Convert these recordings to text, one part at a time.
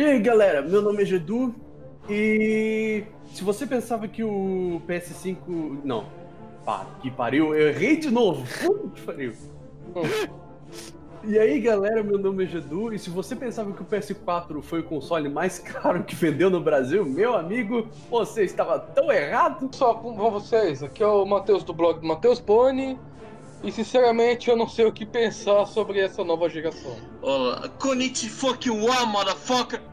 E aí, galera, meu nome é Gedu e se você pensava que o PS5. Não. Pá, que pariu, eu errei de novo. Puta que pariu. E aí, galera, meu nome é Gedu, e se você pensava que o PS4 foi o console mais caro que vendeu no Brasil, meu amigo, você estava tão errado. Só com vocês, aqui é o Matheus do blog do Matheus Boni, e sinceramente eu não sei o que pensar sobre essa nova geração. Olá, Konnichi fuck you motherfucker!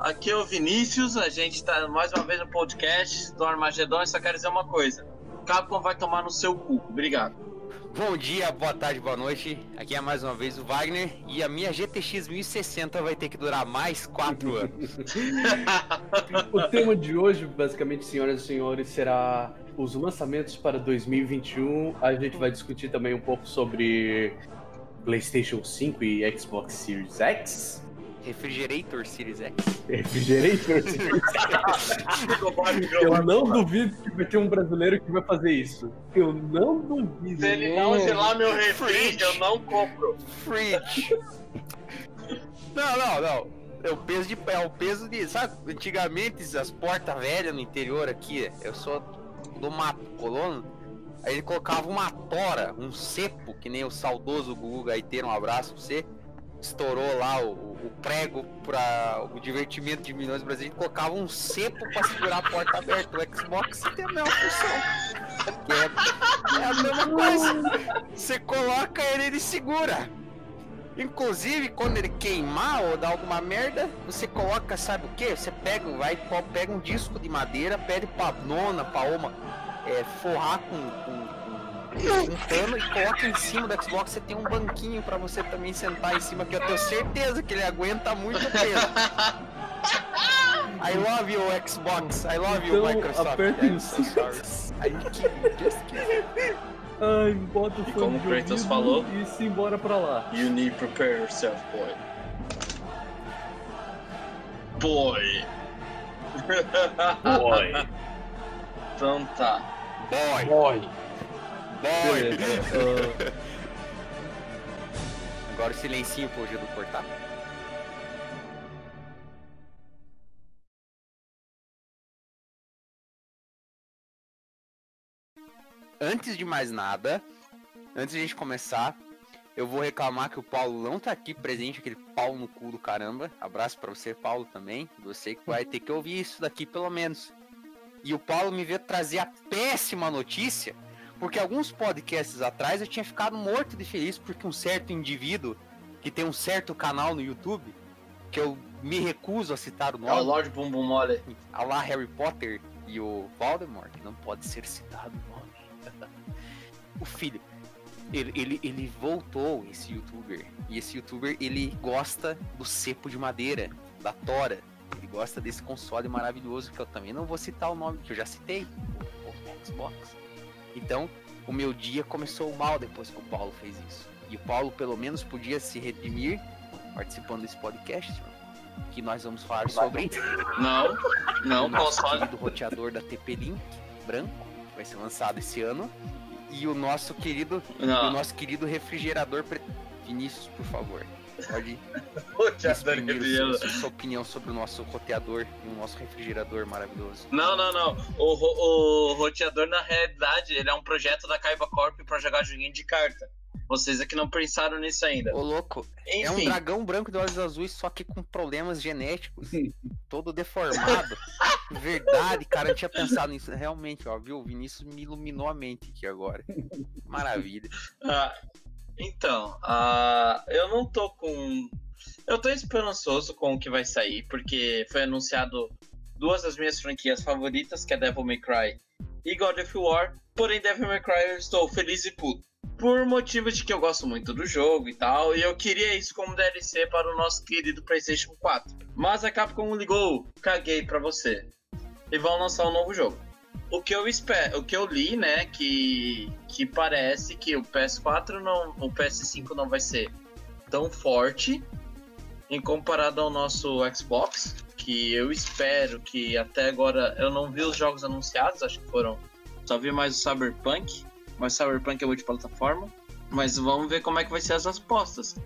Aqui é o Vinícius, a gente tá mais uma vez no podcast do Armagedon e só quero dizer uma coisa. Capcom vai tomar no seu cu. Obrigado. Bom dia, boa tarde, boa noite. Aqui é mais uma vez o Wagner e a minha GTX 1060 vai ter que durar mais 4 anos. o tema de hoje, basicamente, senhoras e senhores, será os lançamentos para 2021. A gente vai discutir também um pouco sobre PlayStation 5 e Xbox Series X. Refrigerator Series X. Refrigerator Series X. Eu não duvido que vai ter um brasileiro que vai fazer isso. Eu não duvido. Se ele não gelar meu refri, eu não compro. Fridge. Não, não, não. É o peso de. É o peso de. Sabe, antigamente as portas velhas no interior aqui, eu sou do mato, colono. Aí ele colocava uma tora, um cepo, que nem o saudoso Gugu Gaiteiro, um abraço pra você estourou lá o, o prego para o divertimento de milhões brasileiros, colocava um cepo para segurar a porta aberta. O Xbox tem a mesma função. É, é a mesma coisa. Você coloca ele, ele segura. Inclusive, quando ele queimar ou dar alguma merda, você coloca, sabe o que? Você pega, vai, pega um disco de madeira, pede pra nona, pra uma, é, forrar com, com um pano e coloca em cima do Xbox, você tem um banquinho para você também sentar em cima, que eu tenho certeza que ele aguenta muito peso. I love you, Xbox. I love you, então, Microsoft. Aperta isso. I just Ai, bota o fone como o Kratos falou, e se embora pra lá. You need to prepare yourself, boy. Boy. Boy. então tá. Boy. Boy. Boy. Beleza. uh, Agora o silencinho pro Gil cortar. Antes de mais nada, antes de a gente começar, eu vou reclamar que o Paulo não tá aqui presente, aquele pau no cu do caramba. Abraço pra você, Paulo, também. Você que vai ter que ouvir isso daqui pelo menos. E o Paulo me veio trazer a péssima notícia, porque alguns podcasts atrás eu tinha ficado morto de feliz porque um certo indivíduo que tem um certo canal no YouTube, que eu me recuso a citar o É o nome, Lord Bumbum Mole. a lá Harry Potter e o Voldemort, que não pode ser citado o nome. o filho, ele, ele, ele voltou, esse youtuber. E esse youtuber, ele gosta do cepo de madeira, da tora. Ele gosta desse console maravilhoso, que eu também não vou citar o nome, que eu já citei, o, o Xbox. Então, o meu dia começou mal depois que o Paulo fez isso. E o Paulo, pelo menos, podia se redimir participando desse podcast, que nós vamos falar sobre Não, não, o nosso querido roteador da TP Link, branco, que vai ser lançado esse ano. E o nosso querido, e o Não, nosso querido refrigerador pre... Vinícius, por favor. Pode exprimir o seu- sua opinião sobre o nosso roteador e o nosso refrigerador maravilhoso. Não, não, não. O, ro- o roteador, na realidade, ele é um projeto da Kaiba Corp pra jogar joguinho de carta. Vocês é que não pensaram nisso ainda. Ô louco, é um Enfim, dragão branco de olhos azuis, só que com problemas genéticos. todo deformado. Verdade, cara, eu tinha pensado nisso. Realmente, ó, viu? O Vinícius me iluminou a mente aqui agora. Maravilha. Ah, então, ah, eu não tô com. Eu tô esperançoso com o que vai sair, porque foi anunciado duas das minhas franquias favoritas, que é Devil May Cry e God of War. Porém, Devil May Cry eu estou feliz e puto. Por motivos de que eu gosto muito do jogo e tal, e eu queria isso como DLC para o nosso querido PlayStation 4. Mas a Capcom ligou, caguei pra você. E vão lançar um novo jogo. O que eu espero, o que eu li, né, que que parece que o PS4 não, o PS5 não vai ser tão forte em comparado ao nosso Xbox, que eu espero que até agora eu não vi os jogos anunciados, acho que foram só vi mais o Cyberpunk, mas Cyberpunk é multiplataforma, mas vamos ver como é que vai ser as respostas.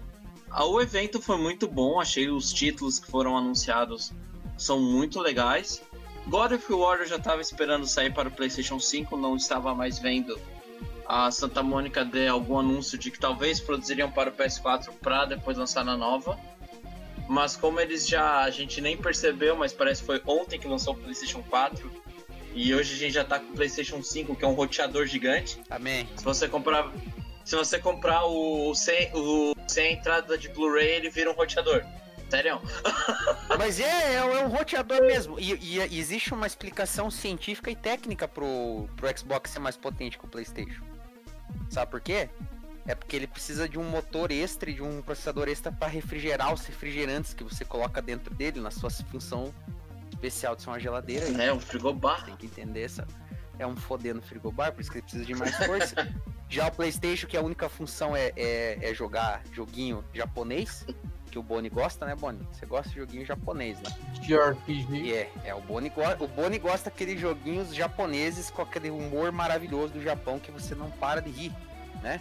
ah, o evento foi muito bom, achei os títulos que foram anunciados são muito legais. God of War eu já estava esperando sair para o PlayStation 5, não estava mais vendo a Santa Mônica de algum anúncio de que talvez produziriam para o PS4 para depois lançar na nova. Mas como eles já a gente nem percebeu, mas parece que foi ontem que lançou o PlayStation 4 e hoje a gente já tá com o PlayStation 5, que é um roteador gigante. Amém. Se você comprar se você comprar o sem, o sem entrada de Blu-ray, ele vira um roteador. Sério? Mas é, é, é um roteador mesmo. E, e, e, existe uma explicação científica e técnica pro, pro Xbox ser mais potente que o PlayStation. Sabe por quê? É porque ele precisa de um motor extra e de um processador extra para refrigerar os refrigerantes que você coloca dentro dele, na sua função especial de ser uma geladeira. É, um frigobar. Tem que entender essa. É um fodendo frigobar, por isso que ele precisa de mais força. Já o PlayStation, que a única função é, é, é jogar joguinho japonês, que o Boni gosta, né, Boni? Você gosta de joguinho japonês, né? JRPG. É, é, o Boni, go o Boni gosta daqueles joguinhos japoneses com aquele humor maravilhoso do Japão que você não para de rir, né?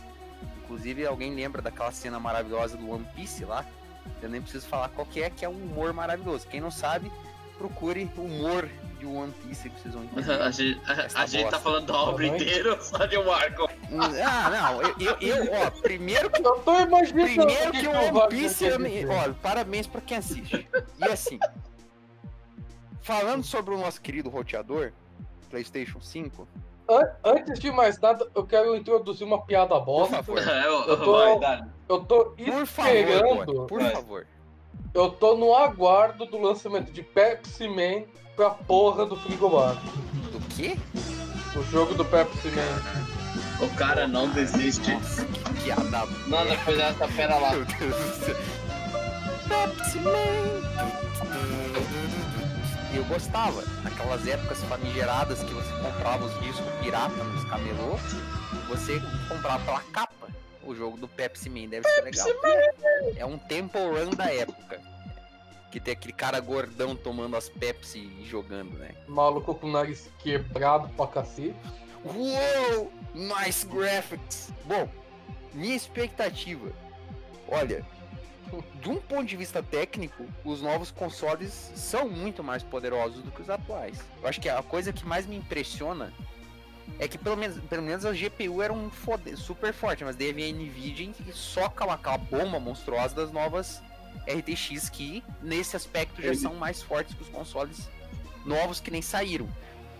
Inclusive, alguém lembra daquela cena maravilhosa do One Piece lá? Eu nem preciso falar qual que é, que é um humor maravilhoso. Quem não sabe, procure humor de One Piece que vocês vão entender. a gente, a, a gente tá falando da obra inteira só de um arco. Ah, não, eu, eu, eu, ó, primeiro que. Eu tô imaginando. Primeiro que o One Piece. Eu, ó, parabéns pra quem assiste. E assim. Falando sobre o nosso querido roteador, PlayStation 5. Antes de mais nada, eu quero introduzir uma piada bosta. Por favor. É, eu, tô, eu tô esperando. por favor. Eu tô no aguardo do lançamento de Pepsi Man pra porra do frigobar. Do quê? O jogo do Pepsi Man. O cara não desiste. Nossa, que piada. Depois dessa pera lá. Meu Deus do céu. Pepsi Man. Eu gostava, naquelas épocas famigeradas que você comprava os discos pirata nos camelô, você comprava pela capa o jogo do Pepsi Man, deve ser legal. É um Temple Run da época. Que tem aquele cara gordão tomando as Pepsi e jogando, né? Maluco com o nariz quebrado pra cacete. Uou! Nice graphics! Bom, minha expectativa. Olha, de um ponto de vista técnico, os novos consoles são muito mais poderosos do que os atuais. Eu acho que a coisa que mais me impressiona é que pelo menos, pelo menos a GPU era um super forte, mas daí vem a Nvidia e soca lá aquela bomba monstruosa das novas RTX que nesse aspecto já são mais fortes que os consoles novos que nem saíram.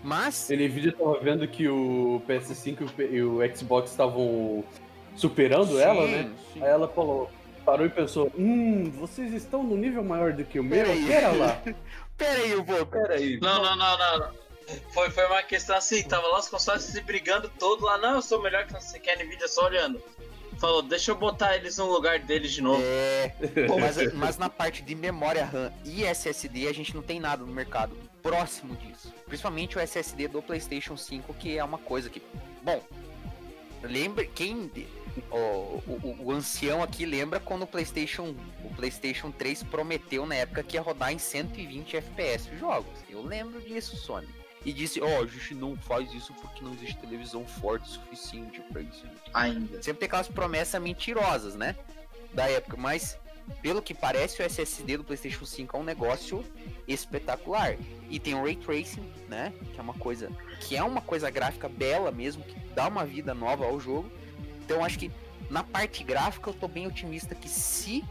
Mas A Nvidia tava vendo que o PS5 e o Xbox estavam superando ela, Sim, né? sim. Aí ela falou, parou e pensou, hum, vocês estão no nível maior do que o meu? Peraí. Pera lá. Pera aí, eu vou. Peraí. Não, não, não, não. não. Foi, foi uma questão assim, tava lá os consoles se brigando todo lá. Não, eu sou melhor que você quer Nvidia só olhando. Falou, deixa eu botar eles no lugar deles de novo. É, mas, mas na parte de memória RAM e SSD a gente não tem nada no mercado próximo disso. Principalmente o SSD do PlayStation 5, que é uma coisa que. Bom, lembre quem. O, o, o ancião aqui lembra quando o PlayStation, o PlayStation 3 prometeu na época que ia rodar em 120 FPS os jogos. Eu lembro disso, Sony. E disse: Ó, a gente não faz isso porque não existe televisão forte o suficiente pra isso. Ainda. Sempre tem aquelas promessas mentirosas, né? Da época, mas pelo que parece, o SSD do PlayStation 5 é um negócio espetacular. E tem o Ray Tracing, né? Que é uma coisa que é uma coisa gráfica bela mesmo, que dá uma vida nova ao jogo. Então acho que na parte gráfica eu tô bem otimista que se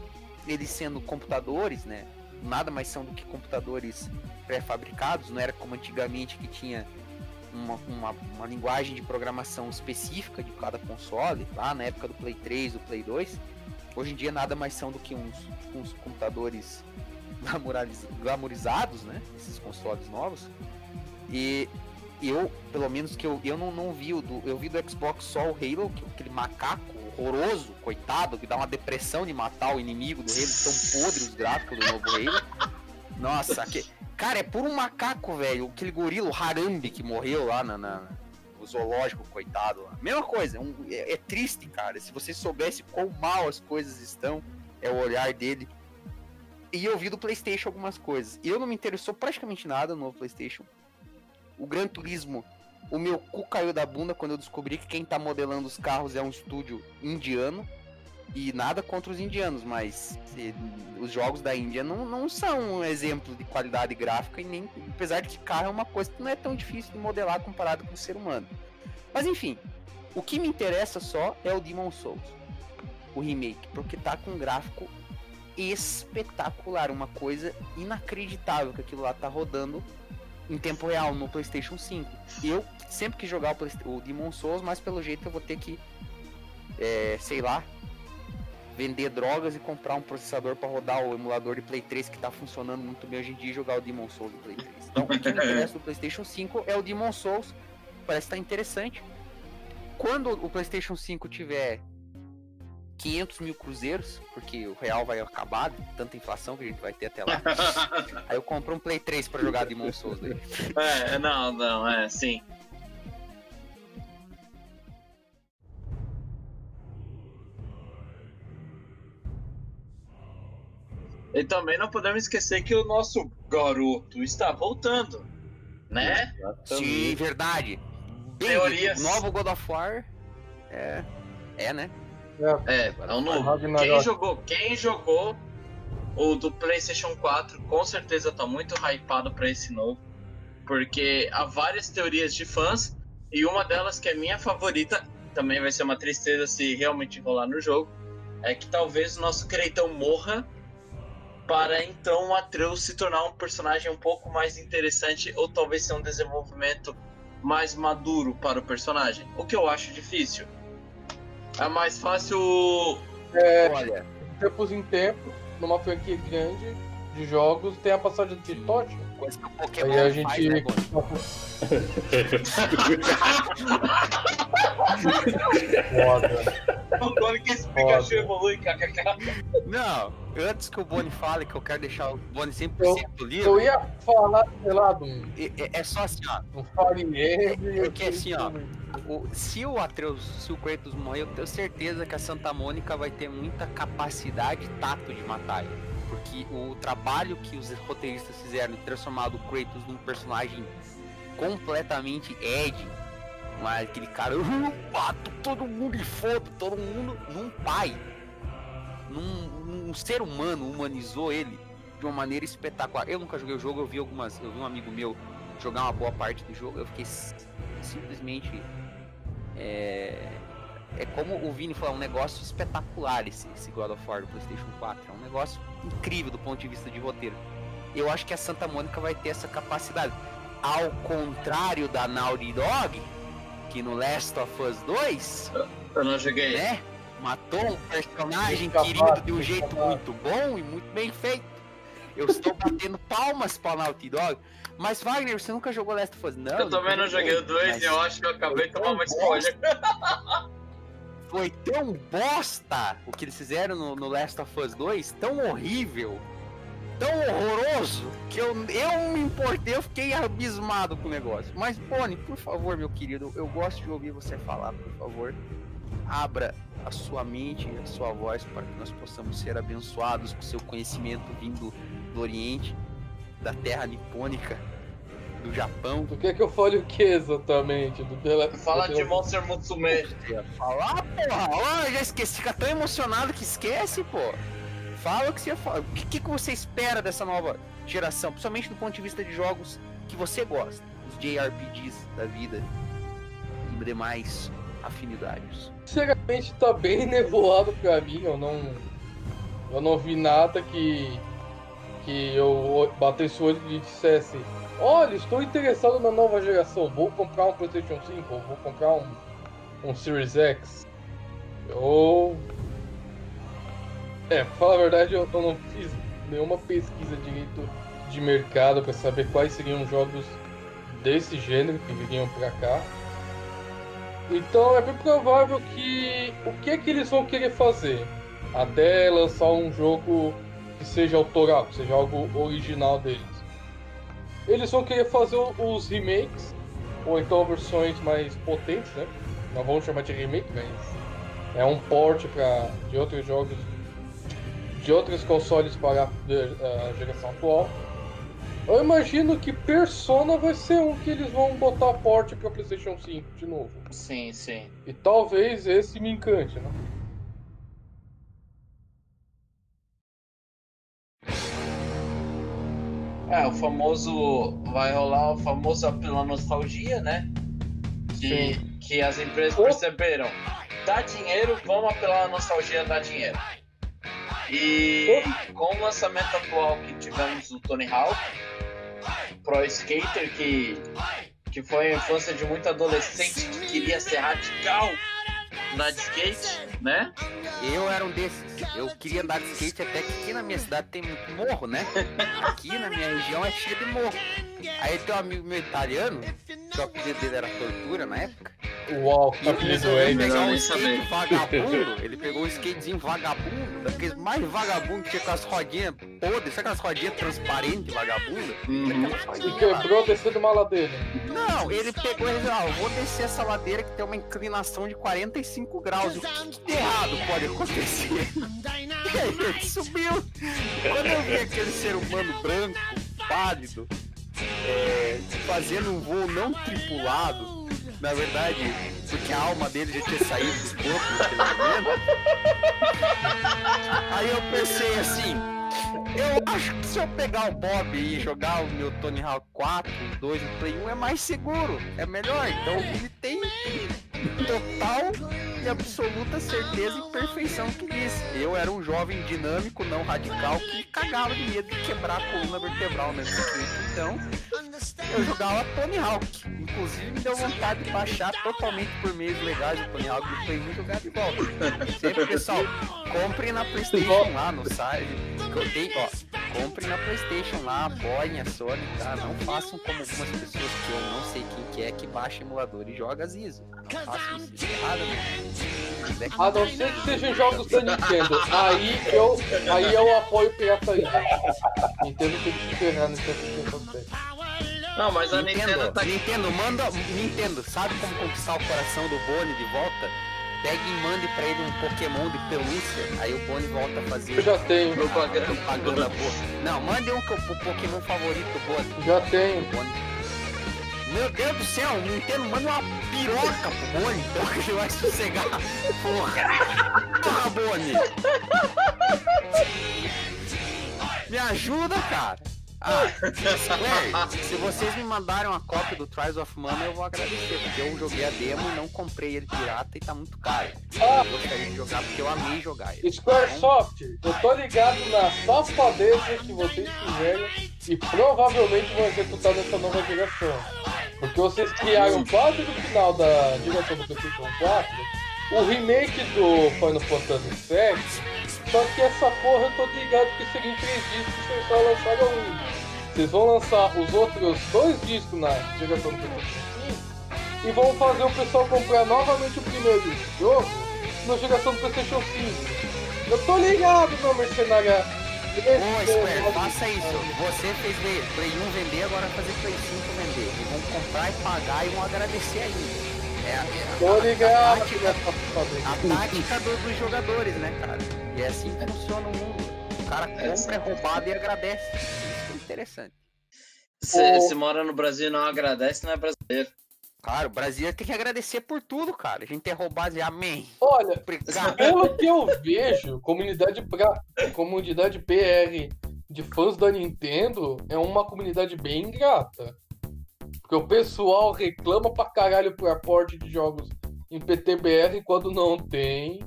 eles sendo computadores, né? Nada mais são do que computadores pré-fabricados, não era como antigamente que tinha uma, uma, uma linguagem de programação específica de cada console, lá na época do Play 3, do Play 2. Hoje em dia nada mais são do que uns, uns computadores glamoriz- glamorizados, né? Esses consoles novos. E eu, pelo menos que eu, eu não, não vi o do. Eu vi do Xbox só o Halo, que aquele macaco horroroso, coitado, que dá uma depressão de matar o inimigo do Halo, tão podre os gráficos do novo Halo. Nossa, que, cara, é por um macaco, velho. Aquele gorila, Harambe, que morreu lá na, na- no zoológico, coitado. Lá. Mesma coisa, um- é, é triste, cara. Se você soubesse quão mal as coisas estão, é o olhar dele. E eu vi do PlayStation algumas coisas. E eu não me interessou praticamente nada no PlayStation. O Gran Turismo, o meu cu caiu da bunda quando eu descobri que quem tá modelando os carros é um estúdio indiano. E nada contra os indianos, mas eh, os jogos da Índia não, não são um exemplo de qualidade gráfica e nem. Apesar de que carro é uma coisa que não é tão difícil de modelar comparado com o ser humano. Mas enfim, o que me interessa só é o Demon Souls, o remake, porque tá com um gráfico espetacular, uma coisa inacreditável que aquilo lá tá rodando em tempo real no PlayStation 5. E eu sempre que jogar o, o Demon Souls, mas pelo jeito eu vou ter que, é, sei lá, vender drogas e comprar um processador para rodar o emulador de Play 3 que tá funcionando muito bem hoje em dia e jogar o Demon Souls do Play 3. Então, o que me interessa do PlayStation 5 é o Demon Souls, parece estar interessante. Quando o PlayStation 5 tiver 500 mil cruzeiros, porque o real vai acabar, tanta inflação que a gente vai ter até lá. Aí eu compro um Play 3 para jogar Demon Souls. Daí. É, não, não, é, sim. E também não podemos esquecer que o nosso garoto está voltando, né? Sim, verdade. Bem, Teorias. o novo God of War é, é né? É, é o novo. Ragnarok. Quem jogou, quem jogou o do PlayStation 4 com certeza tá muito hypado pra esse novo, porque há várias teorias de fãs e uma delas que é minha favorita, também vai ser uma tristeza se realmente rolar no jogo, é que talvez o nosso Creitão morra para então o Atreus se tornar um personagem um pouco mais interessante ou talvez ser um desenvolvimento mais maduro para o personagem, o que eu acho difícil. É mais fácil Olha, De tempos em tempos, numa franquia grande de jogos, tem a passagem de tocha. Coisa que o Pokémon Aí a faz, gente. né, Boni? Foda. Que esse Pikachu evolui, kkk. Não, antes que o Boni fale, que eu quero deixar o Boni 100% livre, Eu ia falar, sei lá, um, é, é- é só assim, ó. um Fire Emblem. É que assim, ó, o- se o Atreus, se o Kratos morrer, eu tenho certeza que a Santa Mônica vai ter muita capacidade e tato de matar ele. Porque o trabalho que os roteiristas fizeram de transformar o Kratos num personagem completamente Ed, aquele cara, eu mato todo mundo e foda todo mundo num pai. Num, um ser humano humanizou ele de uma maneira espetacular. Eu nunca joguei o jogo, eu vi algumas. Eu vi um amigo meu jogar uma boa parte do jogo, eu fiquei simplesmente. É, é como o Vini falou, um negócio espetacular esse, esse God of War do PlayStation 4. Negócio incrível do ponto de vista de roteiro. Eu acho que a Santa Mônica vai ter essa capacidade. Ao contrário da Naughty Dog, que no Last of Us 2, Eu não joguei. né? Matou um personagem querido de um jeito muito bom e muito bem feito. Eu estou batendo palmas para Naughty Dog. Mas Wagner, você nunca jogou Last of Us? Não. eu também não joguei o 2 mas e eu acho que eu acabei de tomar uma spoiler. Foi tão bosta o que eles fizeram no, no Last of Us 2, tão horrível, tão horroroso, que eu, eu me importei, eu fiquei abismado com o negócio. Mas, Boni, por favor, meu querido, eu gosto de ouvir você falar, por favor. Abra a sua mente e a sua voz para que nós possamos ser abençoados com seu conhecimento vindo do Oriente, da terra nipônica, do Japão. Tu quer que eu fale o que exatamente? Do Fala de Monster Musume. Falar, porra? Ó, já esqueci, fica tão emocionado que esquece, pô. Fala o que você ia falar. O que, que que você espera dessa nova geração, principalmente do ponto de vista de jogos que você gosta, os JRPGs da vida e demais afinidades. Sinceramente, tá bem nevoado pra mim. Eu não. Eu não vi nada que. Que eu batesse o olho e dissesse: Olha, estou interessado na nova geração. Vou comprar um PlayStation 5. Ou vou comprar um, um Series X. Eu. É, pra falar a verdade, eu, não fiz nenhuma pesquisa direito de mercado pra saber quais seriam os jogos desse gênero que viriam pra cá. Então é bem provável que o que é que eles vão querer fazer até lançar um jogo que seja autoral, que seja algo original deles. Eles vão querer fazer os remakes ou então versões mais potentes, né? Não vamos chamar de remake, mas é um port para de outros jogos de outros consoles para a a geração atual. Eu imagino que Persona vai ser um que eles vão botar porte para PlayStation 5 de novo. Sim, sim. E talvez esse me encante, né? É, o famoso. Vai rolar o famoso pela nostalgia, né? Que, que as empresas perceberam. Dá dinheiro, vamos apelar a nostalgia, dá dinheiro. E com o lançamento atual que tivemos do Tony Hawk, Pro Skater, que, que foi a infância de muito adolescente que queria ser radical na skate, né? Eu era um desses. Eu queria andar de skate até que aqui na minha cidade tem muito morro, né? Aqui na minha região é cheio de morro. Aí tem um amigo meu italiano, que o apelido dele era Tortura na época. Uau, E ele apelido é um skate vagabundo. Ele pegou um skatezinho vagabundo, daqueles mais vagabundo que tinha com as rodinhas podres, sabe aquelas rodinhas transparentes, vagabunda? Uhum. E quebrou descendo uma ladeira. Não, ele pegou e disse, ah, vou descer essa ladeira que tem uma inclinação de 45 graus. O que, que de errado pode acontecer? E aí ele subiu. Quando eu vi aquele ser humano branco, pálido, é, fazendo um voo não tripulado, na verdade, porque a alma dele já tinha saído do corpo naquele momento. Aí eu pensei assim, eu acho que se eu pegar o Bob e jogar o meu Tony Hawk 4, 2 no Play 1 é mais seguro, é melhor. Então ele tem total e absoluta certeza e perfeição que disse. Eu era um jovem dinâmico, não radical, que cagava de medo de quebrar a coluna vertebral nesse. Então, eu jogava Tony Hawk. Inclusive me deu vontade de baixar totalmente por meios legais o Tony Hawk do 1 e jogar de volta. Sempre, pessoal, compre na Playstation lá no site. que eu tenho, ó, compre na Playstation lá, apoiem a Sony, tá? Não façam como algumas pessoas que eu não sei quem que é que baixa emulador e joga Zizo. Não isso, errado, A não ser que sejam jogos da Nintendo. Aí eu, aí eu apoio pirataria. Nintendo tem que se ferrar nesse aspecto. Não, mas a Nintendo Nintendo, tá Nintendo, manda. Nintendo, sabe como conquistar o coração do Boni de volta? Pegue e mande pra ele um Pokémon de pelúcia. Aí o Boni volta a fazer Eu já tenho, propaganda. propaganda boa. Não, mande um que o Pokémon favorito do Boni. já tenho. Meu Deus do céu, o Nintendo manda uma piroca pro Boni, então que ele vai sossegar. Porra! Porra, Boni! Me ajuda, cara! Ah, se vocês me mandarem uma cópia do Trials of Mana, eu vou agradecer, porque eu joguei a demo e não comprei ele pirata e tá muito caro. Ah. Eu gostaria de jogar porque eu amei jogar ele. Squaresoft, eu tô ligado na safadeza que vocês fizeram e provavelmente vão executar nessa nova geração. Porque vocês criaram quase no final da geração do PlayStation 4 o remake do Final Fantasy VII, só que essa porra eu tô ligado que seria em três discos vocês só lançaram um. Vocês vão lançar os outros dois discos na geração do PlayStation 5 e vão fazer o pessoal comprar novamente o primeiro jogo na geração do PlayStation 5. Eu tô ligado, meu mercenário. Ô, Square, faça isso. Você fez Play 1 vender, agora vai fazer Play 5 vender. E vão comprar e pagar e vão agradecer ainda. É, a- é a- Tô ligado tática- nessa safadeza. a tática do- dos jogadores, né, cara? E é assim que funciona o mundo. O cara compra, é roubado e agradece. Isso é interessante. Se, se mora no Brasil e não agradece, não é brasileiro. Claro, o Brasil tem que agradecer por tudo, cara. A gente é roubado e amém. Olha, Obrigado. pelo que eu vejo, comunidade, pra, comunidade PR de fãs da Nintendo é uma comunidade bem ingrata. Porque o pessoal reclama pra caralho por aporte de jogos em PTBR quando não tem.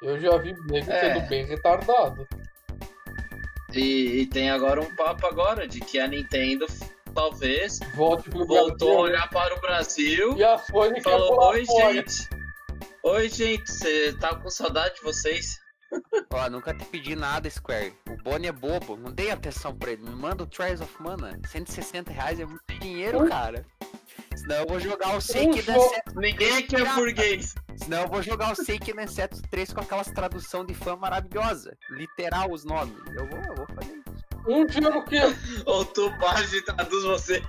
Eu já vi nego É. sendo bem retardado. E, e tem agora um papo agora de que a Nintendo talvez Volte pro voltou a Brasil. olhar para o Brasil E a Sony falou: Oi, fora. gente. Oi, gente, você tá com saudade de vocês? Ó, nunca te pedi nada, Square. O Boni é bobo. Não dei atenção pra ele. Me manda o Trials of Mana. 160 reais é muito dinheiro, cara. Senão eu vou jogar o jogo- Densetsu. Ninguém aqui é burguês. Senão eu vou jogar o Seiken Densetsu 3 com aquelas tradução de fã maravilhosa. Literal os nomes. Eu vou, eu vou fazer. Um jogo que Ou tu traduz você.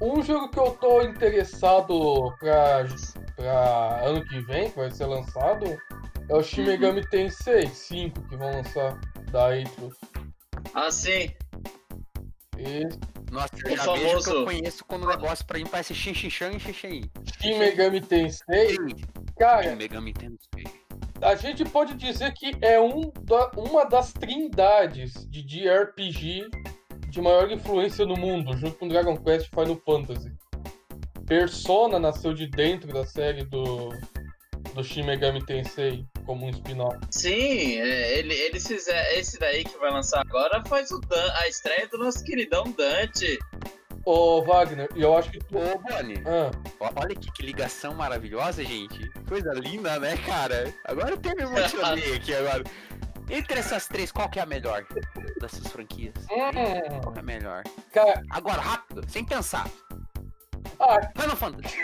Um jogo que eu tô interessado pra, pra ano que vem, que vai ser lançado, é o Shin Megami Tensei 5, que vão lançar da Atlus. Assim, E Nossa, eu O já vejo que eu famoso- conheço quando o negócio pra mim parece Xinxinxan e Xixi. Shin Megami Tensei, cara, Megami Tensei. A gente pode dizer que é um da- uma das trindades de JRPG de maior influência no mundo, junto com Dragon Quest e Final Fantasy. Persona nasceu de dentro da série do, do Shin Megami Tensei, como um spin-off. Sim, é, ele, eles fizeram. Esse daí que vai lançar agora faz o Dan, a estreia do nosso queridão Dante. Ô, Wagner, e eu acho que tu. Ô, Bonnie, Ah, olha que, que ligação maravilhosa, gente. Coisa linda, né, cara? Agora eu até me emocionei aqui agora. Entre essas três, qual que é a melhor dessas franquias? Qual hum, que é a melhor? cara, Agora, rápido, sem pensar. Ah, Final Fantasy.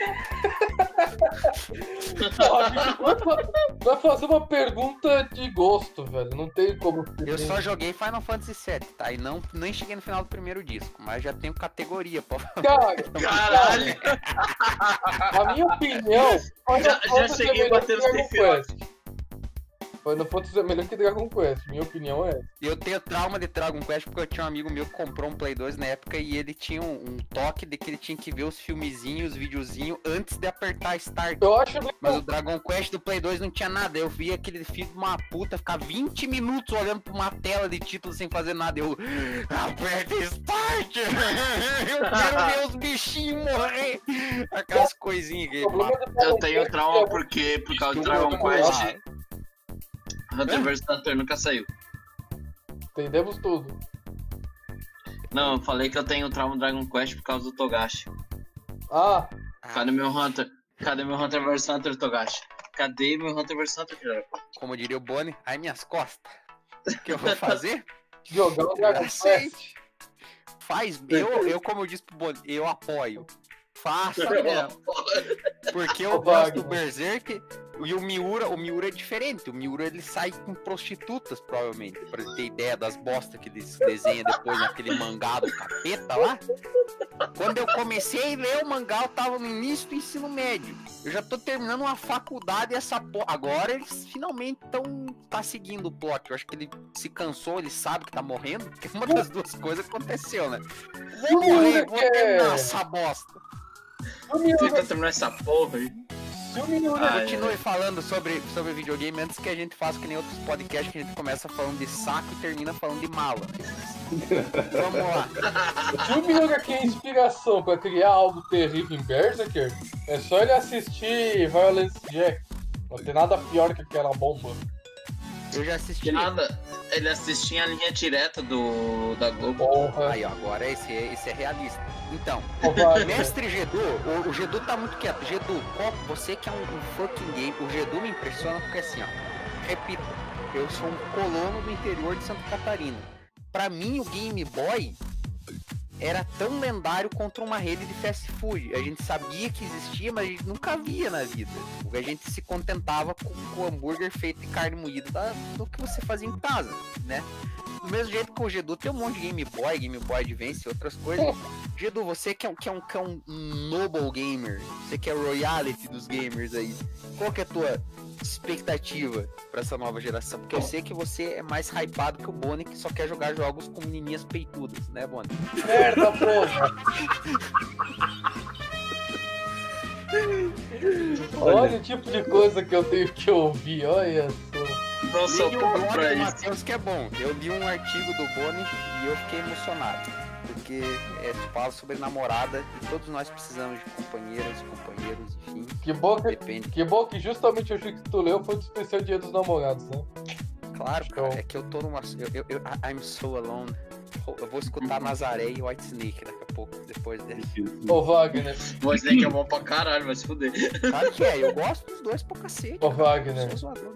vai fa- vai fazer uma pergunta de gosto, velho. Não tem como. Eu só joguei Final Fantasy VII, tá? E não, nem cheguei no final do primeiro disco, mas já tenho categoria, pô. Cara, Caralho! a minha opinião. Já- já cheguei é batendo os defeitos. Final Fantasy é melhor que Dragon Quest, minha opinião é eu tenho trauma de Dragon Quest porque eu tinha um amigo meu que comprou um Play 2 na época e ele tinha um, um toque de que ele tinha que ver os filmezinhos, os videozinhos antes de apertar Start. Eu acho Mas o Dragon Quest do Play 2 não tinha nada. Eu vi aquele filho de uma puta ficar 20 minutos olhando pra uma tela de título sem fazer nada. Eu. Aperta Start! Eu quero ver os bichinhos morrer! Aquelas coisinhas que Eu tenho trauma é porque por causa do Dragon Quest. Hunter vs Hunter nunca saiu. Entendemos tudo. Não, eu falei que eu tenho trauma Dragon Quest por causa do Togashi. Ah, Cadê meu Hunter? Cadê meu Hunter vs Hunter, Togashi? Cadê meu Hunter vs Hunter, filho? Como diria o Bonnie, ai minhas costas. O que eu vou fazer? jogar o Dragon. Quest. Faz, eu, eu como eu disse pro Bonnie, eu apoio. Faça mesmo. Porque eu gosto do. Berserk e o Miura, o Miura é diferente. O Miura ele sai com prostitutas, provavelmente. Pra ter ideia das bostas que ele desenha depois naquele mangá do capeta lá. Quando eu comecei a ler o mangá, eu tava no início do ensino médio. Eu já tô terminando uma faculdade e essa porra. Agora eles finalmente estão tá seguindo o plot. Eu acho que ele se cansou, ele sabe que tá morrendo. Porque uma das duas coisas aconteceu, né? Vou morrer, vou terminar essa bosta. Se o Miura, Tenta terminar essa porra aí. Se o Miura Ah, é. Continue falando sobre, sobre videogame antes que a gente faça que nem outros podcasts que a gente começa falando de saco e termina falando de mala. Vamos lá. Se o Miura quer inspiração pra criar algo terrível em Berserker, é só ele assistir Violence Jack. Não tem nada pior que aquela bomba. Eu já assisti. Nada, ele assistia a linha direta do da Globo. Porra. Aí, ó, agora esse, é- esse é realista. Então, Wagner, mestre Gedu, o, o Gedu tá muito quieto. Gedu, qual- você que é um, um fucking game, o Gedu me impressiona porque assim, ó, repito, eu sou um colono do interior de Santa Catarina. Pra mim, o Game Boy era tão lendário contra uma rede de fast food. A gente sabia que existia, mas a gente nunca via na vida. Porque a gente se contentava com, com o hambúrguer feito de carne moída da- do que você fazia em casa, né? Do mesmo jeito que o Gedu tem um monte de Game Boy, Game Boy Advance e outras coisas. Gedu, você que é, um, que, é um, que é um noble gamer, você que é o royalty dos gamers aí, qual que é a tua expectativa pra essa nova geração? Porque eu sei que você é mais hypado que o Bonnie, que só quer jogar jogos com menininhas peitudas, né, Bonnie? Merda, porra. Olha o tipo de coisa que eu tenho que ouvir, olha só. Não sou Li blog pra isso. Matheus que é bom. Eu li um artigo do Bonnie e eu fiquei emocionado. Porque é, fala sobre namorada e todos nós precisamos de companheiras, companheiros, enfim. Que bom que, Depende. que, bom que justamente o que tu leu foi do especial Dia dos Namorados, né? Claro, cara, Show. é que eu tô numa. Eu, eu, eu- I'm so alone. Eu vou escutar Nazaré e White Snake daqui a pouco, depois dessa. Ô Wagner, O Snake é bom pra caralho, vai se fuder. Claro que é, eu gosto dos dois pra cacete. ô. Wagner,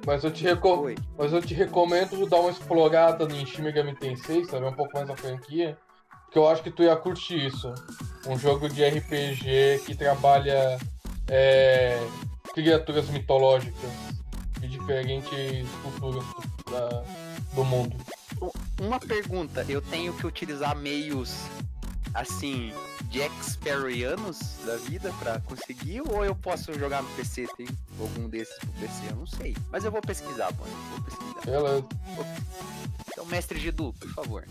mas eu te recomendo. Oi. Mas eu te recomendo dar uma explorada em Shin Megami Tensei, saber um pouco mais da franquia. Porque eu acho que tu ia curtir isso. Um jogo de RPG que trabalha é, criaturas mitológicas de diferentes culturas do, da- do mundo. Uma pergunta, eu tenho que utilizar meios assim, Jack Sparrowianos da vida pra conseguir, ou eu posso jogar no PC? Tem algum desses pro PC? Eu não sei. Mas eu vou pesquisar, mano. Vou pesquisar. Beleza. Então, mestre Gidu, por favor.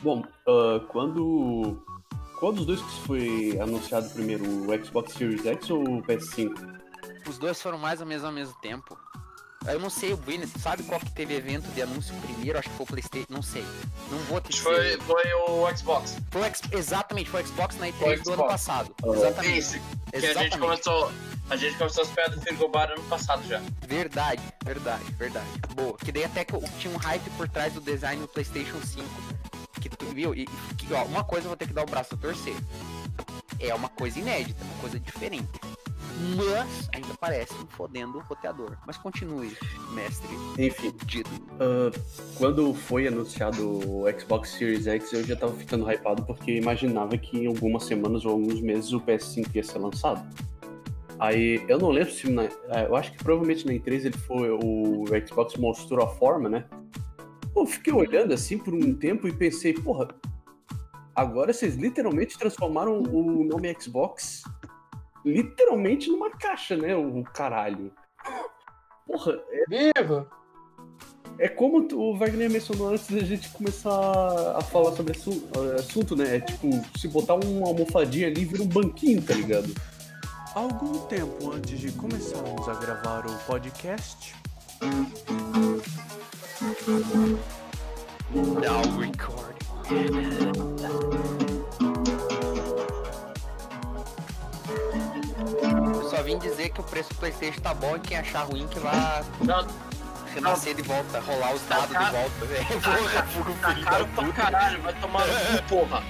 Bom, ah, quando. Qual dos dois que foi anunciado primeiro? O Xbox Series X ou o PS5? Os dois foram mais ou menos ao mesmo tempo. Eu não sei, o Vini, sabe qual que teve evento de anúncio primeiro? Acho que foi o Playstation, não sei. Não vou te dizer. Foi, foi o Xbox. Foi o exatamente, foi o Xbox na E3 Foi o do ano passado. Ah. Exatamente. Isso. Que a gente Exatamente. começou. A gente começou as piadas do Frigobar ano passado já. Verdade, verdade, verdade. Boa. Que daí até que eu- tinha um hype por trás do design do PlayStation 5. Que tu viu? E, e que, ó, uma coisa eu vou ter que dar o braço a torcer. É uma coisa inédita, uma coisa diferente. Mas ainda parece um fodendo roteador. Mas continue, mestre Enfim, ah, quando foi anunciado o Xbox Series X, eu já tava ficando hypado porque imaginava que em algumas semanas ou alguns meses o PS5 ia ser lançado. Aí, eu não lembro se na, é, eu acho que provavelmente na E3 ele foi, o Xbox mostrou a forma, né? Eu fiquei olhando assim por um tempo e pensei, porra, agora vocês literalmente transformaram o nome Xbox literalmente numa caixa, né? O caralho. Porra, Viva! é como tu- o Wagner mencionou antes da gente começar a falar sobre assu- assunto, né? É tipo, se botar uma almofadinha ali, vira um banquinho, tá ligado? Algum tempo antes de começarmos a gravar o podcast, Now record. Eu só vim dizer que o preço do Playstation tá bom e quem achar ruim que vá Não, renascer de volta, rolar os dados de caro. volta. velho. Porra, fogo, tá da caro pra puta. caralho, vai tomar no cu, porra.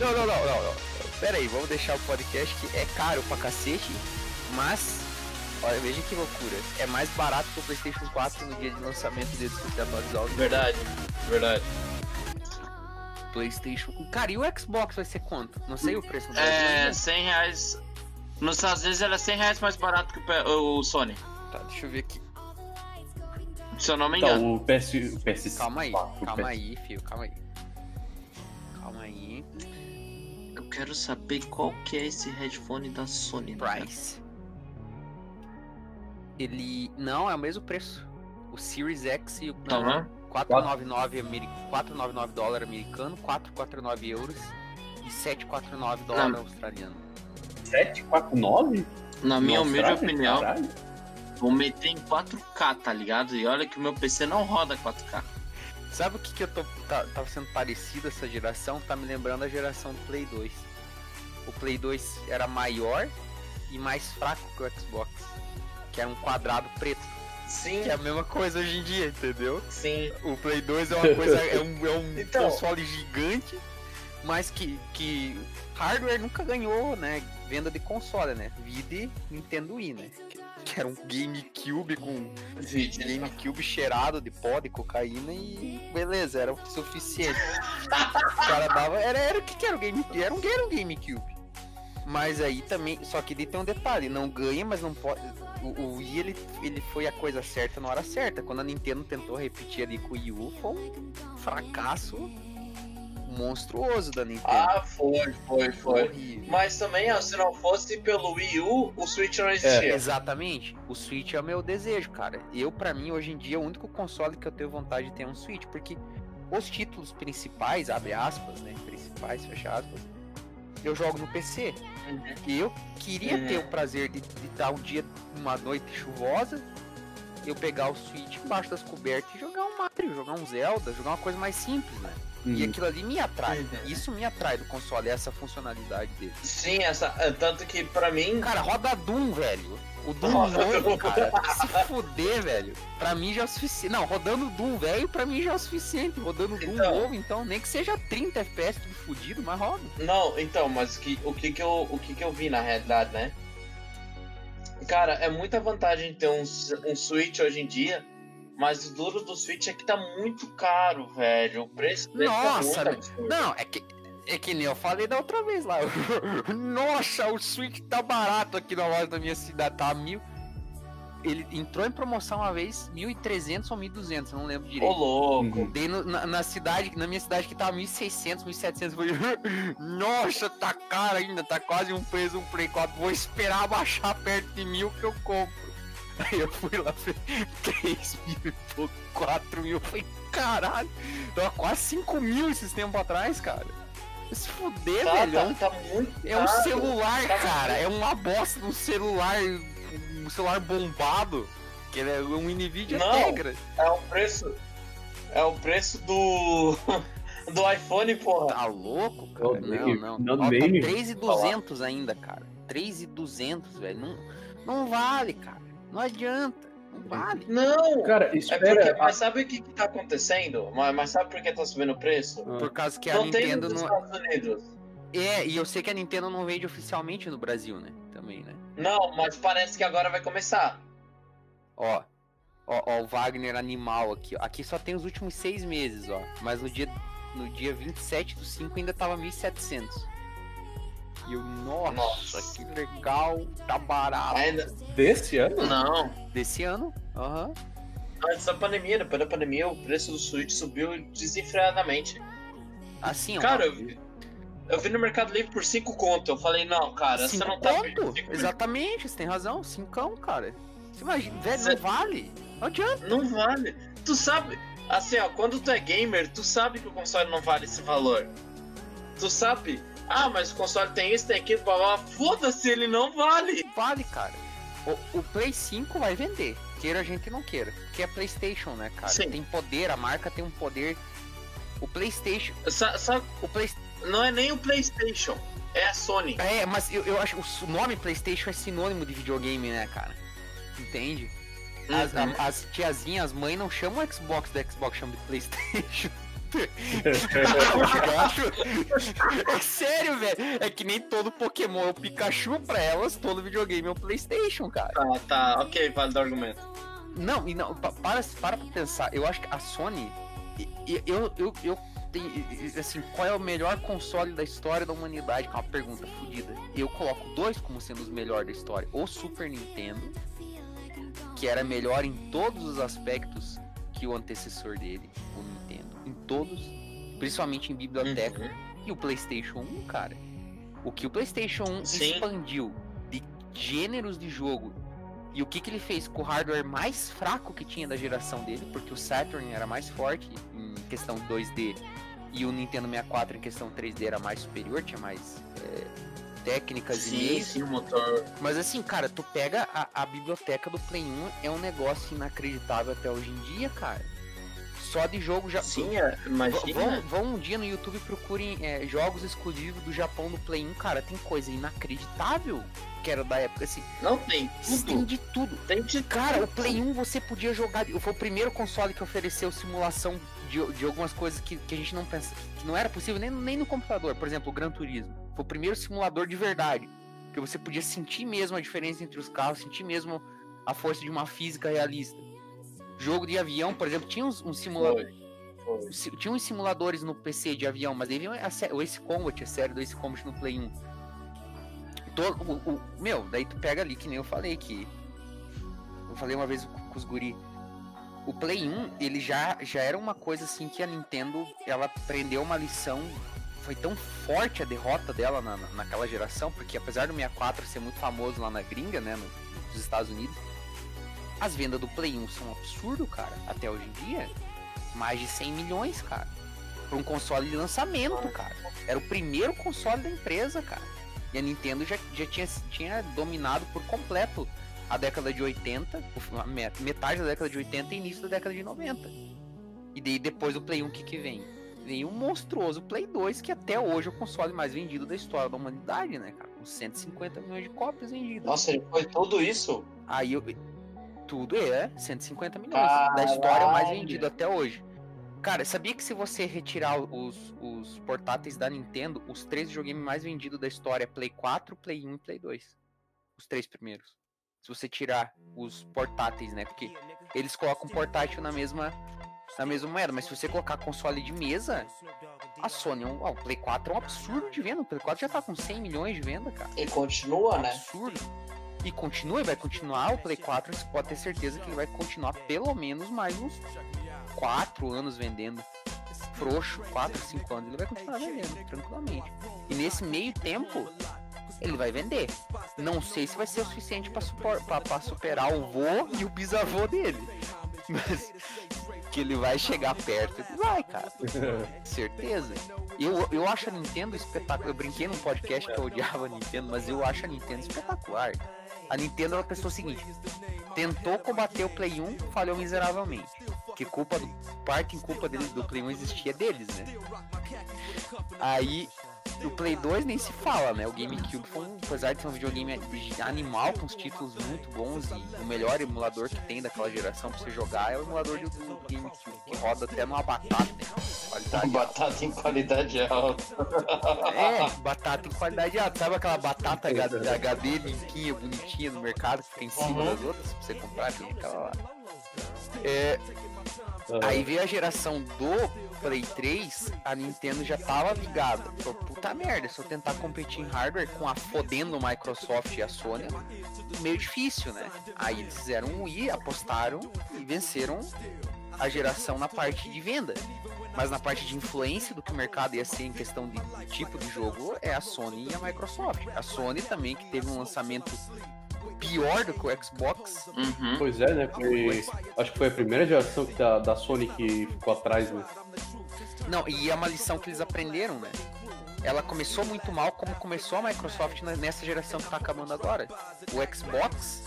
Não, não, não, não, não. Pera aí, vamos deixar o podcast que é caro pra cacete, mas. Olha, veja que loucura. É mais barato que o Playstation 4 no dia de lançamento dele se você atualizar o Verdade, verdade. Playstation. Cara, e o Xbox vai ser quanto? Não sei o preço do É, Brasil. 100 reais. Nos Estados Unidos era 100 reais mais barato que o o Sony. Tá, deixa eu ver aqui. Se eu não me engano. Então, o PS, o PS5. Calma aí, o calma PS aí, filho, calma aí. Calma aí. Eu quero saber qual que é esse headphone da Sony. né? Price. Ele. Não, é o mesmo preço. O Series X e o. Tá não, bom? 499 ameri... 499 dólar americano, 449 euros e 749 dólar Não. australiano. 749? Na minha humilde opinião, caralho. vou meter em 4K, tá ligado? E olha que o meu PC não roda 4K. Sabe o que, que eu tô tá, tá sendo parecido essa geração? Tá me lembrando a geração do Play 2. O Play 2 era maior e mais fraco que o Xbox, que era um quadrado preto, Sim, que é a mesma coisa hoje em dia, entendeu? sim. O Play 2 é uma coisa, é um, é um Então. console gigante, mas que, que hardware nunca ganhou, né? Venda de console, né? Vide Nintendo Wii, né? Que, que era um GameCube com. GameCube cheirado de pó, de cocaína e beleza, era o suficiente. o cara dava. Era, era o que, que era o GameCube? Era um, era um GameCube. Mas aí também. Só que daí tem um detalhe, não ganha, mas não pode. O, o Wii ele, ele foi a coisa certa na hora certa. Quando a Nintendo tentou repetir ali com o Wii U, foi um fracasso monstruoso da Nintendo. Ah, foi, foi, foi. Horrível. Mas também, ó, se não fosse pelo Wii U, o Switch não existia. Exatamente. O Switch é o meu desejo, cara. Eu, pra mim, hoje em dia, o único console que eu tenho vontade de ter é um Switch, porque os títulos principais, abre aspas, né? Principais, fecha aspas, eu jogo no PC. Uhum. E eu queria Uhum. ter o prazer de estar um dia, uma noite chuvosa, eu pegar o Switch embaixo das cobertas e jogar um Mario, jogar um Zelda, jogar uma coisa mais simples, né? E Uhum. aquilo ali me atrai. Uhum. Isso me atrai do console, essa funcionalidade dele. Sim, essa, é, tanto que pra mim, Cara, roda Doom, velho. O Doom Roda novo, cara. Se fuder, velho. Pra mim já é o suficiente. Não, rodando Doom velho, pra mim já é o suficiente. Rodando Doom Então. novo, então, nem que seja 30 FPS tudo fudido, mas roda. Não, então, mas que, o, que, que, eu, o que, que eu vi na realidade, né? Cara, é muita vantagem ter um, um Switch hoje em dia, mas o duro do Switch é que tá muito caro, velho. O preço dele Nossa, tá muito absurdo. Não, é que. É que nem eu falei da outra vez lá. Nossa, o Switch tá barato aqui na loja da minha cidade, tá mil. Ele entrou em promoção uma vez, 1.300 ou 1.200, eu não lembro Ô, direito. louco. Uhum. Dei no- na, na cidade, na minha cidade que tava 1.600, 1.700. eu falei, Nossa, tá caro ainda, tá quase um preço um Play 4. Vou esperar baixar perto de mil que eu compro. Aí eu fui lá, falei, 3 mil e pouco, 4 mil. Eu falei, caralho, tava quase 5 mil esses tempos atrás, cara. Se fuder, Tá, velho. é tá, um- tá muito é um celular, Tá cara. É uma bosta de um celular. Um celular bombado. Que ele é um Nvidia Não. Tegra. É o preço. É o preço do. do iPhone, porra. Tá louco, cara? Não, nem- não. não, Ó, tá nem me 3,200 ainda, cara. 3,200, velho. Não, não vale, cara. Não adianta. Não vale. Não! Cara, É porque, espera. mas sabe o que, que tá acontecendo? Mas, mas sabe por que tá subindo o preço? Ah, Por causa que a não tem Nintendo nos não. Estados Unidos. É, e eu sei que a Nintendo não vende oficialmente no Brasil, né? Também, né? Não, mas parece que agora vai começar. Ó. Ó, ó, o Wagner animal aqui, ó. Aqui só tem os últimos seis meses, ó. Mas no dia, no dia 27 do 5 ainda tava 1.700. E eu, nossa, Nossa. que legal, tá barato. Ainda. Desse ano? Não. Desse ano? Aham. Antes da pandemia, depois da pandemia, o preço do Switch subiu desenfreadamente. Assim, ó. Cara, eu vi, eu vi no Mercado Livre por 5 conto. Eu falei, não, cara, você Cinco não tá conto? Exatamente, você tem razão. Cincão, cara. Você imagina, velho, Cê- não vale. Não adianta. Não vale. Tu sabe, assim, ó, quando tu é gamer, tu sabe que o console não vale esse valor. Tu sabe, ah, mas o console tem isso, tem aquilo, blá, blá, blá. foda-se, ele não vale. Vale, cara. O, o Play 5 vai vender. Queira a gente não queira. Porque é PlayStation, né, cara? Sim. Tem poder, a marca tem um poder. O PlayStation. Sa- Sabe, O Play... não é nem o PlayStation, é a Sony. É, mas eu, eu acho que o nome PlayStation é sinônimo de videogame, né, cara? Entende? As, Uhum. a- as tiazinhas, as mães não chamam o Xbox do Xbox, chamam de PlayStation. É sério, velho. É que nem todo Pokémon é o Pikachu pra elas, todo videogame é o PlayStation, cara. Tá, tá, ok, vale do argumento. Não, e não, pa- para, para pra pensar, eu acho que a Sony. Eu, eu, eu e- Assim, qual é o melhor console da história da humanidade? Que é uma pergunta fodida. Eu coloco dois como sendo os melhores da história: o Super Nintendo, que era melhor em todos os aspectos que o antecessor dele, o Nintendo. Em todos, principalmente em biblioteca. Uhum. E o PlayStation 1, cara. O que o PlayStation 1 Sim. expandiu de gêneros de jogo e o que, que ele fez com o hardware mais fraco que tinha da geração dele, porque o Saturn era mais forte em questão 2D e o Nintendo 64 em questão 3D era mais superior, tinha mais é, técnicas e Sim, meios. sim, o motor. Mas assim, cara, tu pega a, a biblioteca do Play 1, é um negócio inacreditável até hoje em dia, cara. Só de jogo já. Sim, é, imagina. Vão, vão um dia no YouTube e procurem é, jogos exclusivos do Japão no Play 1, cara. Tem coisa inacreditável que era da época assim. Não tem Tem tudo. de tudo. Tem de Cara, o Play 1 você podia jogar. Foi o primeiro console que ofereceu simulação de, de algumas coisas que, que a gente não pensa. que não era possível nem, nem no computador. Por exemplo, o Gran Turismo. Foi o primeiro simulador de verdade. Que você podia sentir mesmo a diferença entre os carros, sentir mesmo a força de uma física realista. Jogo de avião, por exemplo, tinha uns, uns simuladores. Tinha uns simuladores no PC de avião, mas o Ace Combat, a série do Ace Combat no Play 1. O, o- meu, daí tu pega ali, que nem eu falei que. Eu falei uma vez com os guri. O Play 1, ele já, já era uma coisa assim que a Nintendo, ela aprendeu uma lição. Foi tão forte a derrota dela na, na- naquela geração, porque apesar do 64 ser muito famoso lá na gringa, né, no- nos Estados Unidos, as vendas do Play 1 são um absurdo, cara, até hoje em dia mais de 100 milhões, cara. Pra um console de lançamento, cara. Era o primeiro console da empresa, cara. E a Nintendo já, já tinha, tinha dominado por completo a década de 80, a me- metade da década de 80 e início da década de 90. E daí depois do Play 1, o que que vem? Vem um monstruoso Play 2, que até hoje é o console mais vendido da história da humanidade, né, cara? Com 150 milhões de cópias vendidas. Nossa, ele foi tudo isso? Aí eu. Tudo é 150 milhões. Da história mais Caralho. vendido até hoje. Cara, sabia que se você retirar os, os portáteis da Nintendo, os três videogames mais vendidos da história é Play 4, Play 1 e Play 2. Os três primeiros. Se você tirar os portáteis, né? Porque eles colocam portátil na mesma, na mesma moeda. Mas se você colocar console de mesa, a Sony, é um- o Play 4 é um absurdo de venda. O Play 4 já tá com 100 milhões de venda, cara. E continua, né? Absurdo. E continua, e vai continuar o Play 4, você pode ter certeza que ele vai continuar pelo menos mais uns 4 anos vendendo. Frouxo, 4, 5 anos, ele vai continuar vendendo, tranquilamente. E nesse meio tempo, ele vai vender. Não sei se vai ser o suficiente para superar o vô e o bisavô dele. Mas que ele vai chegar perto, ele vai, cara. Certeza. Eu, eu acho a Nintendo espetacular. Eu brinquei num podcast que eu odiava a Nintendo, mas eu acho a Nintendo espetacular. A Nintendo ela pensou o seguinte: tentou combater o Play 1, falhou miseravelmente. Que culpa do, parte em culpa dele, do Play 1 existia deles, né? Aí o Play 2 nem se fala, né? O GameCube foi um, apesar de ser um videogame animal com os títulos muito bons e o melhor emulador que tem daquela geração pra você jogar é o emulador do, do GameCube, que roda até numa batata, né? Qualidade Batata em qualidade alta. é, batata em qualidade alta. Sabe aquela batata HD, HD limpinha, bonitinha no mercado que fica em cima Uhum. das outras pra você comprar? Aquela lá. É, Ah, aí veio a geração do Play 3, a Nintendo já tava ligada. Falou, puta merda, se eu tentar competir em hardware com a fodendo Microsoft e a Sony, meio difícil, né? Aí eles fizeram um Wii, apostaram e venceram a geração na parte de venda. Mas na parte de influência do que o mercado ia ser em questão de tipo de jogo, é a Sony e a Microsoft. A Sony também, que teve um lançamento pior do que o Xbox. Uhum. Pois é, né? Foi, acho que foi a primeira geração que da, da Sony que ficou atrás, né? Não, e é uma lição que eles aprenderam, né? Ela começou muito mal, como começou a Microsoft nessa geração que tá acabando agora. O Xbox,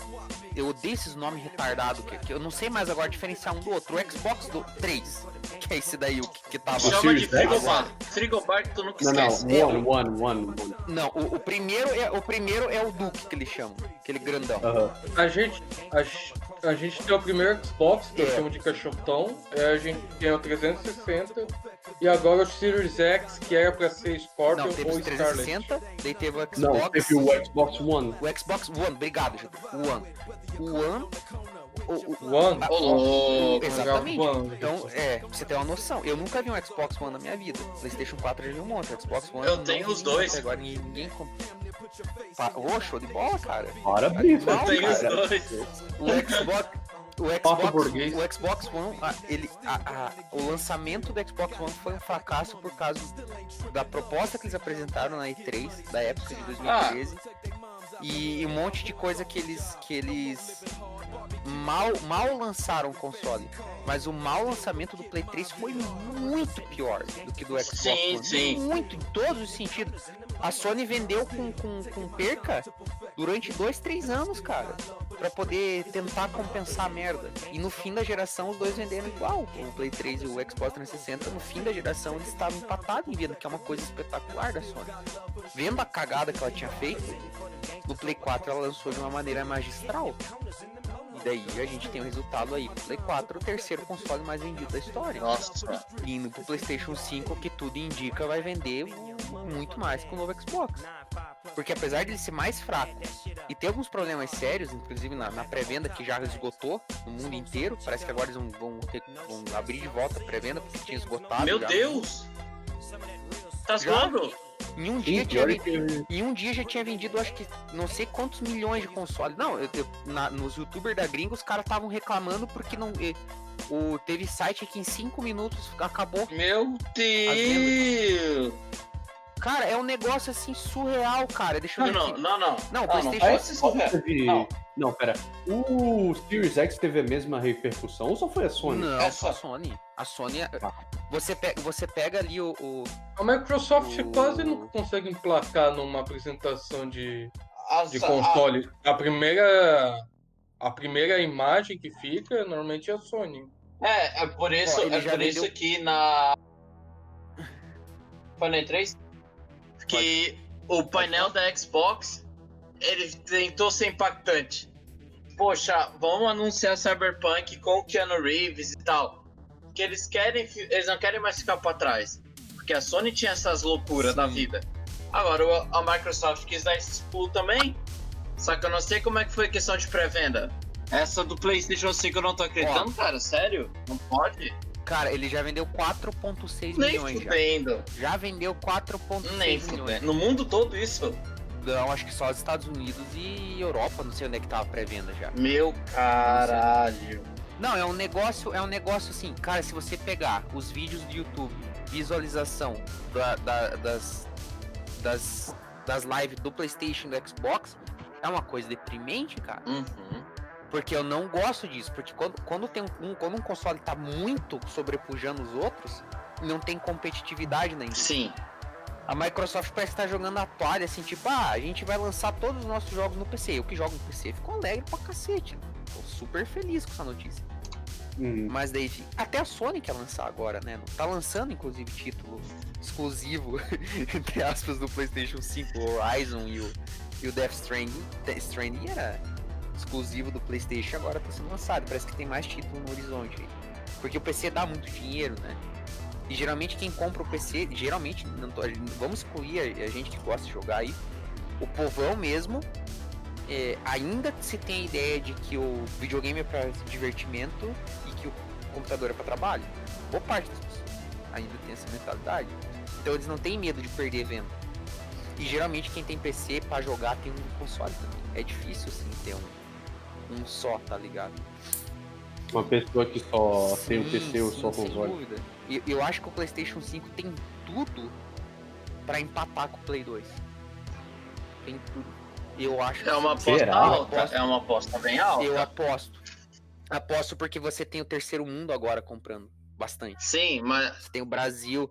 eu odeio esses nomes retardados, que, que eu não sei mais agora diferenciar um do outro. O Xbox do 3, que é esse daí, o que, que tava. Chama de frigobar. Frigobar que tu nunca Não, não, esquece. one, one, one, one. Não, o, o primeiro é o primeiro é o Duke que eles chamam, aquele grandão. Aham. A gente, a, a gente tem o primeiro Xbox, que eu É. chamo de cachotão, é, a gente tem o 360, e agora o Series X, que era pra ser Scorpion Não, teve ou o Scarlet. 360, daí teve o Xbox. Não, teve o Xbox One. O Xbox One, obrigado, Júlio. O One. O One. O, o, One? Ô, louco. Exatamente. One. Então, é, pra você ter uma noção, eu nunca vi um Xbox One na minha vida. PlayStation 4 eu já vi um monte. O Xbox One Eu tenho vi os dois. Agora ninguém. Ô, show de bola, cara. Parabéns, Não, Eu tenho os dois. O Xbox. O Xbox, o Xbox One, a- ele, a- a- o lançamento do Xbox One foi um fracasso por causa da proposta que eles apresentaram na E3 da época de 2013 e um monte de coisa que eles que eles mal mal lançaram o console, mas o mau lançamento do Play 3 foi muito pior do que do Xbox Sim, One. sim. Muito em todos os sentidos. A Sony vendeu com, com, com perca durante dois, três anos, cara. Pra poder tentar compensar a merda. E no fim da geração, os dois venderam igual. O Play 3 e o Xbox 360, no fim da geração, eles estavam empatados em venda, que é uma coisa espetacular da Sony. Vendo a cagada que ela tinha feito, no Play 4 ela lançou de uma maneira magistral. E daí a gente tem o resultado aí. O Play 4, o terceiro console mais vendido da história. Nossa. Indo pro PlayStation 5, que tudo indica, vai vender muito mais que o novo Xbox. Porque apesar de ele ser mais fraco e ter alguns problemas sérios, inclusive na, na pré-venda que já esgotou no mundo inteiro, parece que agora eles vão, vão, ter- vão abrir de volta a pré-venda porque tinha esgotado. Meu já. Deus! Tá zoando? Em um dia Sim, tinha vendido. que Em um dia já tinha vendido, acho que não sei quantos milhões de consoles. Não, eu, eu- na- nos youtubers da gringa, os caras estavam reclamando porque não. eh, o, teve site que em 5 minutos acabou. Meu Deus! Cara, é um negócio assim surreal, cara. Deixa eu Não, ver não, aqui. não, não. Não, o Não, não PlayStation- surreal. teve... Não. Não. pera. O Series X teve a mesma repercussão ou só foi a Sony? Não, É só a Sony. A Sony. Tá. Você, pega, você pega ali o. o- A Microsoft O- quase não consegue emplacar numa apresentação de, As- de a- console. A primeira. A primeira imagem que fica normalmente é a Sony. É, é por isso, Ó, é por vendeu- isso que na painel 3 que o painel da Xbox ele tentou ser impactante. Poxa, vamos anunciar Cyberpunk com o Keanu Reeves e tal. Que eles querem, eles não querem mais ficar para trás, porque a Sony tinha essas loucuras da Sim. vida. Agora a Microsoft quis dar esse pulo também. Só que eu não sei como é que foi a questão de pré-venda. Essa do PlayStation 5 eu não tô acreditando, cara. Sério? Não pode? Cara, ele já vendeu 4,6 Nem milhões. Já. fudendo. já vendeu 4,6 Nem milhões. No mundo todo isso? Não, acho que só os Estados Unidos e Europa, não sei onde é que tava a pré-venda já. Meu caralho. Não, é um negócio, é um negócio assim, cara, se você pegar os vídeos do YouTube, visualização da- da- das, das, das lives do Playstation e do Xbox, é uma coisa deprimente, cara. Uhum. Porque eu não gosto disso, porque quando, quando, tem um, quando um console tá muito sobrepujando os outros, não tem competitividade na indústria. Sim. A Microsoft parece estar jogando a toalha, assim, tipo, ah, a gente vai lançar todos os nossos jogos no PC. Eu que jogo no PC fico alegre pra cacete. Tô super feliz com essa notícia. Uhum. Mas daí, até a Sony quer lançar agora, né? Tá lançando, inclusive, título exclusivo, entre aspas, do PlayStation 5, o Horizon e o, e o Death Stranding. Death Stranding era exclusivo do PlayStation, agora tá sendo lançado. Parece que tem mais título no horizonte aí. Porque o PC dá muito dinheiro, né? E geralmente quem compra o PC, geralmente, não tô- vamos excluir a, a gente que gosta de jogar aí, o povão mesmo, é, ainda se tem a ideia de que o videogame é para divertimento e que o computador é para trabalho. Boa parte das pessoas ainda tem essa mentalidade. Então eles não têm medo de perder venda. E geralmente quem tem PC para jogar tem um console também. É difícil assim ter um, um só, tá ligado? Uma pessoa que só tem o Sim, PC ou sim, só sem console. dúvida. E eu acho que o PlayStation 5 tem tudo pra empatar com o Play 2. Tem tudo. Eu acho É uma sim. aposta Será? alta. Eu aposto- É uma aposta bem alta. Eu aposto. Aposto porque você tem o terceiro mundo agora comprando bastante. Sim, mas. Você tem o Brasil.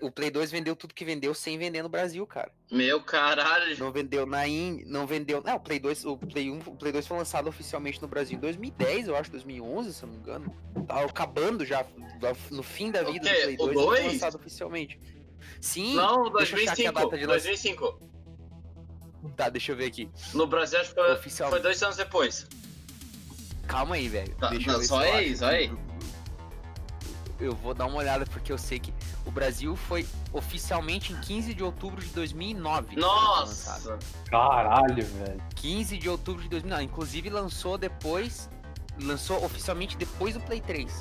O Play 2 vendeu tudo que vendeu sem vender no Brasil, cara. Meu caralho. Não vendeu na Índia, não vendeu. Não, o Play 2, o Play 1, o Play 2 foi lançado oficialmente no Brasil em 2010, eu acho, 2011, se eu não me engano. Tava acabando já no fim da vida do Play O 2, ele foi lançado oficialmente. Sim. Não, deixa eu achar aqui a 2005. data de lançamento. 2005. Tá, deixa eu ver aqui. No Brasil, acho que foi, foi dois anos depois. Calma aí, velho. Tá, Deixa tá, eu ver só aí, só aí. Eu vou dar uma olhada porque eu sei que o Brasil foi oficialmente em 15 de outubro de 2009. que foi lançado. Nossa. Caralho, velho. 15 de outubro de 2009. Inclusive lançou depois, lançou oficialmente depois do Play 3.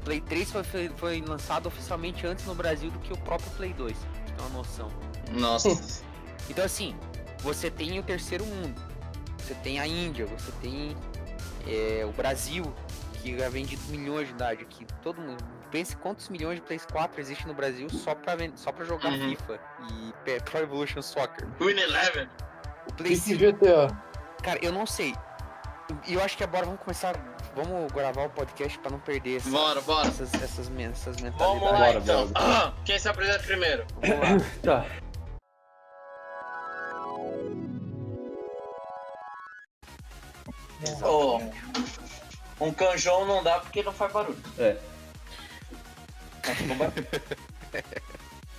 O Play 3 foi, foi, foi lançado oficialmente antes no Brasil do que o próprio Play 2. Pra você ter uma noção. Nossa. Então assim, você tem o terceiro mundo, você tem a Índia, você tem é, o Brasil, que já vende milhões de idade aqui. Todo mundo. Pense quantos milhões de Play 4 existem no Brasil só pra, só pra jogar Uhum. FIFA e Pro Evolution Soccer. Win Eleven. O Play E 5 que GTA? Cara, eu não sei. E eu acho que agora vamos começar. Vamos gravar o podcast pra não perder essa- Bora, bora. essas, essas, essas Vamos mentalidades. lá Bora, então. bora. Ah, quem se apresenta primeiro? Vamos lá. Tá. Ô, um canjão não dá porque não faz barulho. É.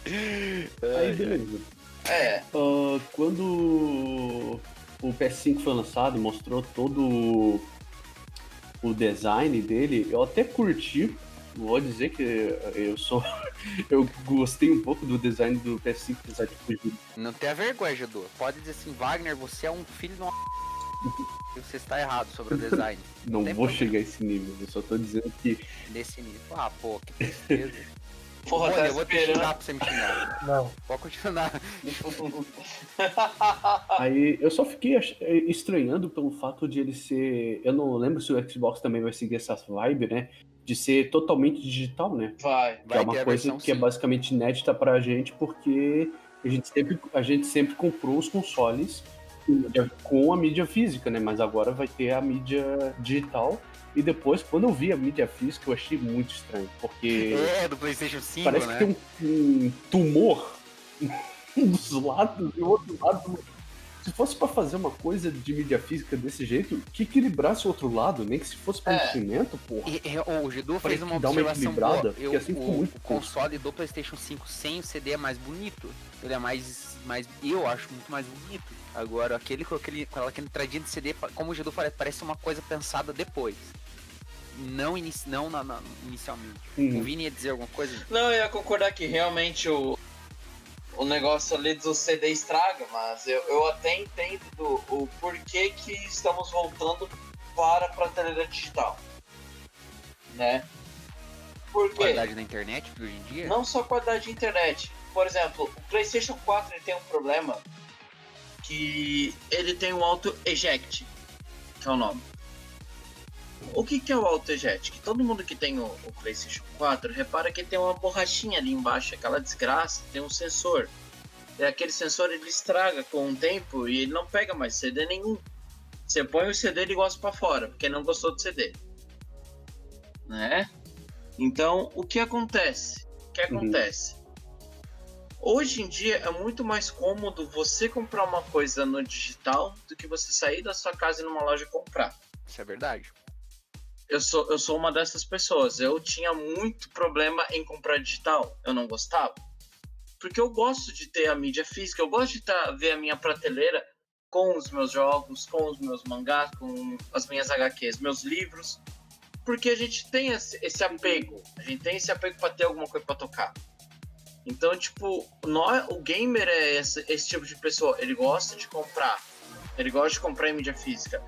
Aí, beleza. É, Ah, quando o PS5 foi lançado, mostrou todo o design dele, eu até curti. Vou dizer que eu sou. Eu gostei um pouco do design do PS5, apesar de fugir. Não tenha vergonha, Jadô. Pode dizer assim, Wagner, você é um filho de uma. Você está errado sobre o design. Não vou problema. chegar a esse nível, eu só tô dizendo que Desse nível. Ah, pô, que tristeza. porra, Olha, tá eu vou te esperando. xingar pra você me xingar. Não. Pode continuar. Aí eu só fiquei eh, estranhando pelo fato de ele ser. Eu não lembro se o Xbox também vai seguir essa vibe, né? De ser totalmente digital, né? Vai. Que Vai é uma coisa versão que é sim. basicamente inédita pra gente, porque a gente sempre, a gente sempre comprou os consoles com mídia- com a mídia física, né? Mas agora vai ter a mídia digital. E depois, quando eu vi a mídia física, eu achei muito estranho, porque É, do PlayStation 5, parece né? que tem um, um tumor um dos lados e o outro lado. Se fosse pra fazer uma coisa de mídia física desse jeito, que equilibrasse o outro lado, nem que se fosse pra É. investimento, porra. E- e- o Pra fez uma uma observação equilibrada, boa. Eu, assim o, muito o console do PlayStation 5 sem o CD é mais bonito. Ele é mais, mais eu acho muito mais bonito. Agora aquele com aquele com aquele tradinho de CD, como o Gidu falou, parece uma coisa pensada depois. Não, inici, não na- na- inicialmente. O Uhum. Vini ia dizer alguma coisa? Não, eu ia concordar que realmente o, o negócio ali do CD estraga, mas eu, eu até entendo do, o porquê que estamos voltando para a prateleira digital. Né? Por quê? Qualidade da internet de hoje em dia? Não só qualidade de internet. Por exemplo, o PlayStation 4 ele tem um problema que ele tem um auto eject, que é o nome. O que, que é o auto eject? Que todo mundo que tem o, o PlayStation 4 repara que tem uma borrachinha ali embaixo, aquela desgraça, tem um sensor. E aquele sensor ele estraga com o tempo e ele não pega mais CD nenhum. Você põe o CD ele gosta para fora, porque não gostou do CD. Né? Então, o que acontece? O que Uhum. Hoje em dia é muito mais cômodo você comprar uma coisa no digital do que você sair da sua casa e numa loja comprar. Isso é verdade. Eu sou, eu sou uma dessas pessoas. Eu tinha muito problema em comprar digital. Eu não gostava. Porque eu gosto de ter a mídia física, eu gosto de tá, ver a minha prateleira com os meus jogos, com os meus mangás, com as minhas HQs, meus livros. Porque a gente tem esse, esse apego. A gente tem esse apego para ter alguma coisa para tocar. Então, tipo, nós, o gamer é esse, esse tipo de pessoa. Ele gosta de comprar. Ele gosta de comprar em mídia física.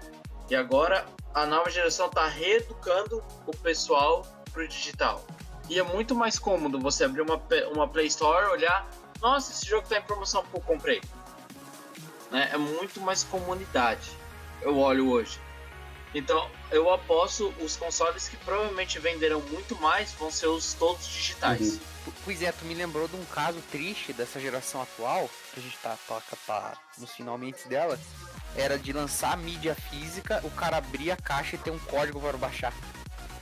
E agora a nova geração tá reeducando o pessoal pro digital. E é muito mais cômodo você abrir uma, uma Play Store, olhar, nossa, esse jogo tá em promoção, pô, comprei. Né? É muito mais comunidade. Eu olho hoje. Então, eu aposto os consoles que provavelmente venderão muito mais vão ser os todos digitais. Uhum. Pois é, tu me lembrou de um caso triste dessa geração atual, que a gente tá, toca tá nos finalmente dela, era de lançar mídia física, o cara abrir a caixa e ter um código para baixar.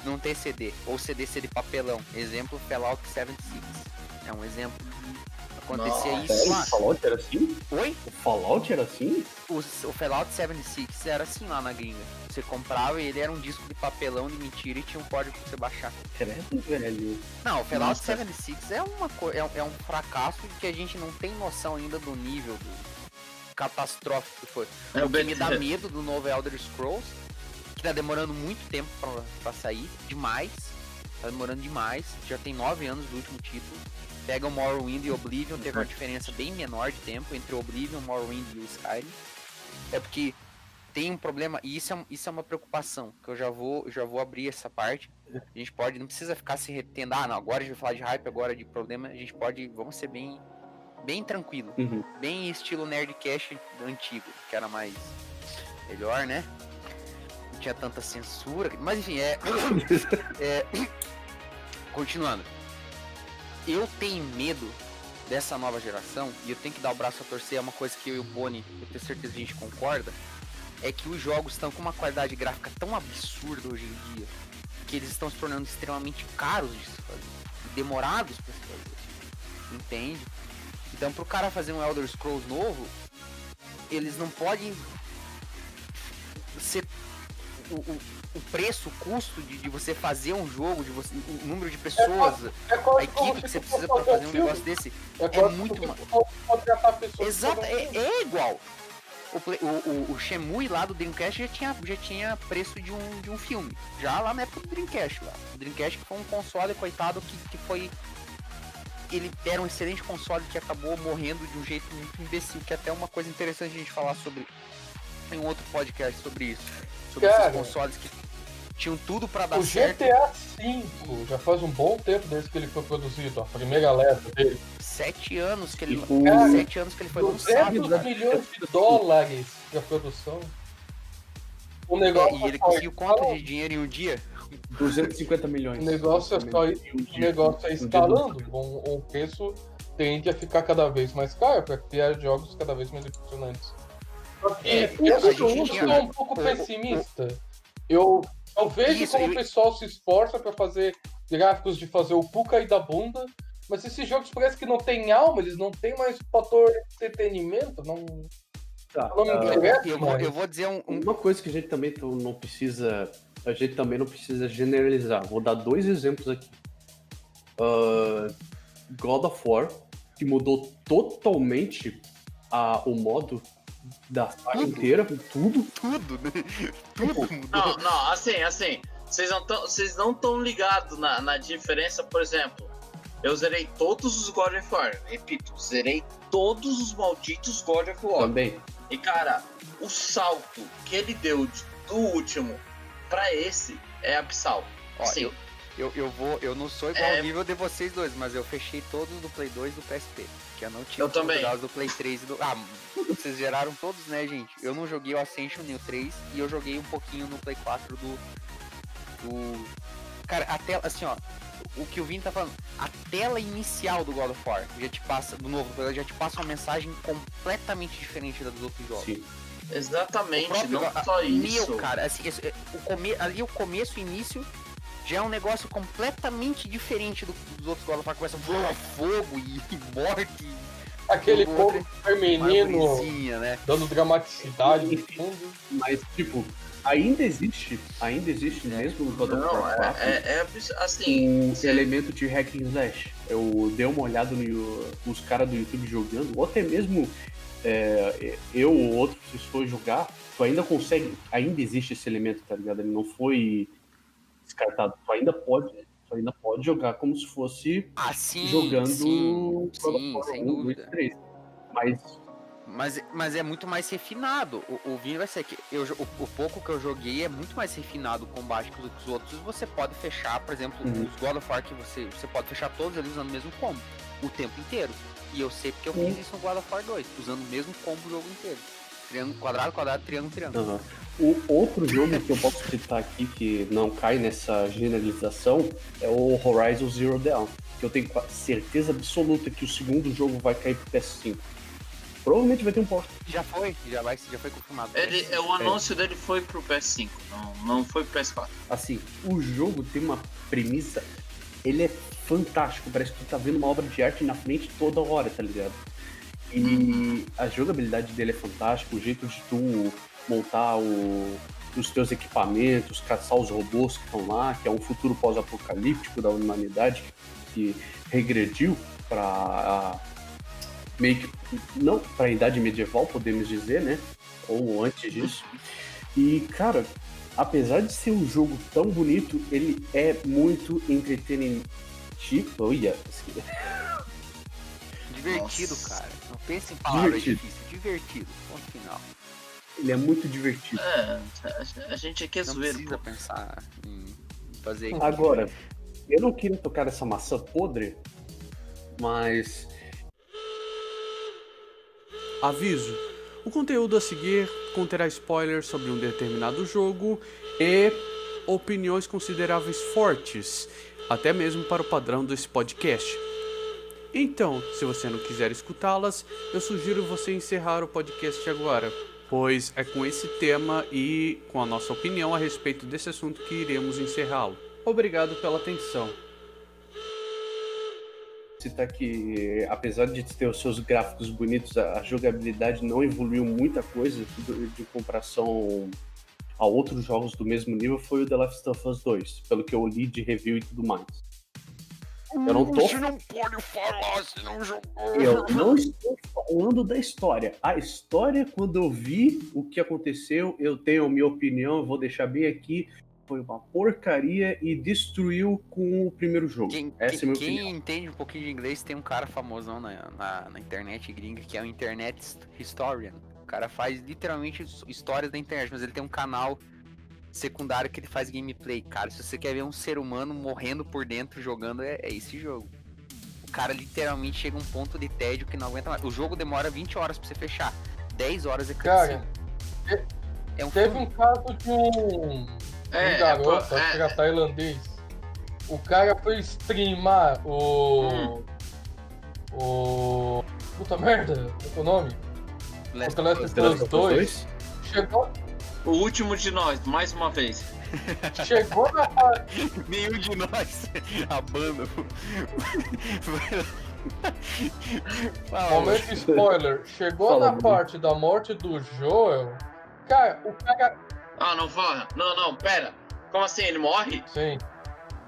Não ter CD, ou CD ser de papelão. Exemplo, Fallout 76. É um exemplo. Acontecia Nossa, isso Sério? lá. O Fallout era assim? Oi? O Fallout era assim? O, o Fallout 76 era assim lá na gringa. Você comprava e ele era um disco de papelão de mentira e tinha um código pra você baixar. Credo, velho. Não, o Fallout Nossa. 76 é, uma, co- é, um- é um fracasso que a gente não tem noção ainda do nível do catastrófico que foi. É o que me dá medo do novo Elder Scrolls, que tá demorando muito tempo pra, pra sair, demais. Tá demorando demais. Já tem nove anos do último título. Pega o Morrowind e Oblivion, teve uma diferença bem menor de tempo entre o Oblivion, Morrowind e o Skyrim. É porque tem um problema, e isso é, isso é uma preocupação, que eu já vou, já vou abrir essa parte. A gente pode, não precisa ficar se retendo, ah, não, agora a gente vai falar de hype, agora de problema, a gente pode, vamos ser bem, bem tranquilo Uhum. bem estilo Nerdcast antigo, que era mais melhor, né? Não tinha tanta censura, mas enfim, é, é continuando. Eu tenho medo dessa nova geração e eu tenho que dar o braço a torcer, é uma coisa que eu e o Boni, eu tenho certeza que a gente concorda, é que os jogos estão com uma qualidade gráfica tão absurda hoje em dia que eles estão se tornando extremamente caros de se fazer, demorados para se fazer. Entende? Então, pro cara fazer um Elder Scrolls novo, eles não podem ser o, o, o preço, o custo de, de você fazer um jogo, de você, o número de pessoas, É a quase como equipe que você precisa pra fazer um negócio desse. É, quase muito como ma- se tu for contratar pessoas Exato, é, é igual. O, o, o, Shenmue lá do Dreamcast já tinha, já tinha preço de um, de um filme. Já lá na época do Dreamcast lá. O Dreamcast que foi um console, coitado, que, que foi. Ele era um excelente console que acabou morrendo de um jeito muito imbecil, que é até uma coisa interessante a gente falar sobre um outro podcast sobre isso. Sobre Cara. esses consoles que tinham tudo pra dar O certo. GTA V já faz um bom tempo desde que ele foi produzido, a primeira leva dele. Sete anos que ele. Tipo, Cara, sete anos que ele foi lançado. 200 milhões de dólares de produção. O negócio É, e ele só conseguiu quanto de dinheiro em um dia? 250 milhões. O negócio é só Um O negócio é Um dia escalando. O, o preço tende a ficar cada vez mais caro para criar jogos cada vez mais impressionantes. É, eu, a gente eu sou um pouco pessimista. Eu, eu vejo Isso, como eu- o pessoal se esforça para fazer gráficos de fazer o cu cair da bunda, mas esses jogos parece que não tem alma, eles não têm mais fator entretenimento, não, Tá, não me ah, interessa Eu vou, eu vou dizer um, um- Uma coisa que a gente também não precisa. A gente também não precisa generalizar. Vou dar dois exemplos aqui. Ah, God of War, que mudou totalmente a, o modo da saga Tudo. inteira, tudo. tudo, né? Tudo mudou. Não, não, assim, assim. Vocês não estão vocês não tão ligados na, na diferença, por exemplo. Eu zerei todos os God of War. Repito, zerei todos os malditos God of War. Também. E cara, o salto que ele deu de- do último pra esse é abissal. Ó, Assim, eu, eu, vou, eu não sou igual É. ao nível de vocês dois, mas eu fechei todos do Play 2 e do PSP. Que eu não tive Eu também. do Play 3 e do. Ah, vocês geraram todos, né, gente? Eu não joguei o Ascension nem o 3 e eu joguei um pouquinho no Play 4 do. Do. Cara, a tela, assim, ó. O que o Vini tá falando, a tela inicial do God of War já te passa, do novo, já te passa uma mensagem completamente diferente da dos outros jogos. Sim. exatamente, O próprio- não a- só Meu, isso. cara, assim, esse- é, o come, ali o começo e início já é um negócio completamente diferente do- dos outros God of War. Começa a voar fogo e, e morte, Aquele povo feminino né? dando dramaticidade no Enfim. fundo. Mas, tipo, ainda existe, ainda existe mesmo no God of War é, 4 é, é abs- assim. o elemento de hack and slash. Eu dei uma olhada no os caras do YouTube jogando, ou até mesmo é, eu ou outro, se for jogar, tu ainda consegue, ainda existe esse elemento, tá ligado? Ele não foi descartado. Tu ainda pode, tu ainda pode jogar como se fosse Ah, sim, jogando sim, sim, sem 1, 2, dúvida. 3. Mas Mas, mas é muito mais refinado. O, o Vini vai ser que eu, o, o pouco que eu joguei é muito mais refinado o combate que os outros. Você pode fechar, por exemplo, Uhum. os God of War que você, você pode fechar todos eles usando o mesmo combo o tempo inteiro. E eu sei porque eu Sim. fiz isso no God of War 2, usando o mesmo combo o jogo inteiro. Triângulo, quadrado, quadrado, triângulo, triângulo. Aham. O outro jogo que eu posso citar aqui que não cai nessa generalização é o Horizon Zero Dawn, que eu tenho certeza absoluta que o segundo jogo vai cair pro PS5. Provavelmente vai ter um port. Já foi, já, vai, já foi confirmado. Ele, é, o anúncio dele foi pro PS5, não, não foi pro PS4. Assim, o jogo tem uma premissa, ele é fantástico, parece que tu tá vendo uma obra de arte na frente toda hora, tá ligado? E a jogabilidade dele é fantástica, o jeito de tu montar o- os teus equipamentos, caçar os robôs que estão lá, que é um futuro pós-apocalíptico da humanidade que regrediu para meio que não para a idade medieval, podemos dizer, né? Ou antes disso. E cara, apesar de ser um jogo tão bonito, ele é muito entretenimento. Olha, Divertido, Nossa. cara. Não pense em palavras Divertido. difíceis. Divertido. Ponto final. Ele é muito divertido. É, a, a gente aqui é Não zoeiro, precisa pô. pensar em fazer Agora, eu não queria tocar essa maçã podre, mas Aviso: o conteúdo a seguir conterá spoilers sobre um determinado jogo e opiniões consideráveis fortes, até mesmo para o padrão desse podcast. Então, se você não quiser escutá-las, eu sugiro você encerrar o podcast agora, pois é com esse tema e com a nossa opinião a respeito desse assunto que iremos encerrá-lo. Obrigado pela atenção. citar que, apesar de ter os seus gráficos bonitos, a jogabilidade não evoluiu muita coisa de comparação a outros jogos do mesmo nível, foi o The Last of Us 2, pelo que eu li de review e tudo mais. Eu não tô Você não pode falar se não jogou. Eu não estou falando da história. A história, quando eu vi o que aconteceu, eu tenho a minha opinião, vou deixar bem aqui. Foi uma porcaria e destruiu com o primeiro jogo. Quem, Essa quem- é a minha quem opinião. entende um pouquinho de inglês tem um cara famosão na, na, na internet gringa que é o Internet Historian. O cara faz literalmente his- histórias da internet, mas ele tem um canal secundário que ele faz gameplay. Cara, se você quer ver um ser humano morrendo por dentro jogando, é, é esse jogo. O cara literalmente chega a um ponto de tédio que não aguenta mais. O jogo demora 20 horas pra você fechar. 10 horas é Cara, cutscene. é um Teve filme. um caso de um, É, um é, garoto, pô, acho que é, era tailandês. O cara foi streamar o. Hum. O. Puta merda, qual é o nome? Last o Last The of Us 2 chegou, O último de nós, mais uma vez. chegou na parte. Nenhum de nós. A banda. Momento spoiler, chegou Fala, na parte da morte do Joel. Cara, o cara. Ah, não fala. Não, não, pera. Como assim? Ele morre? Sim.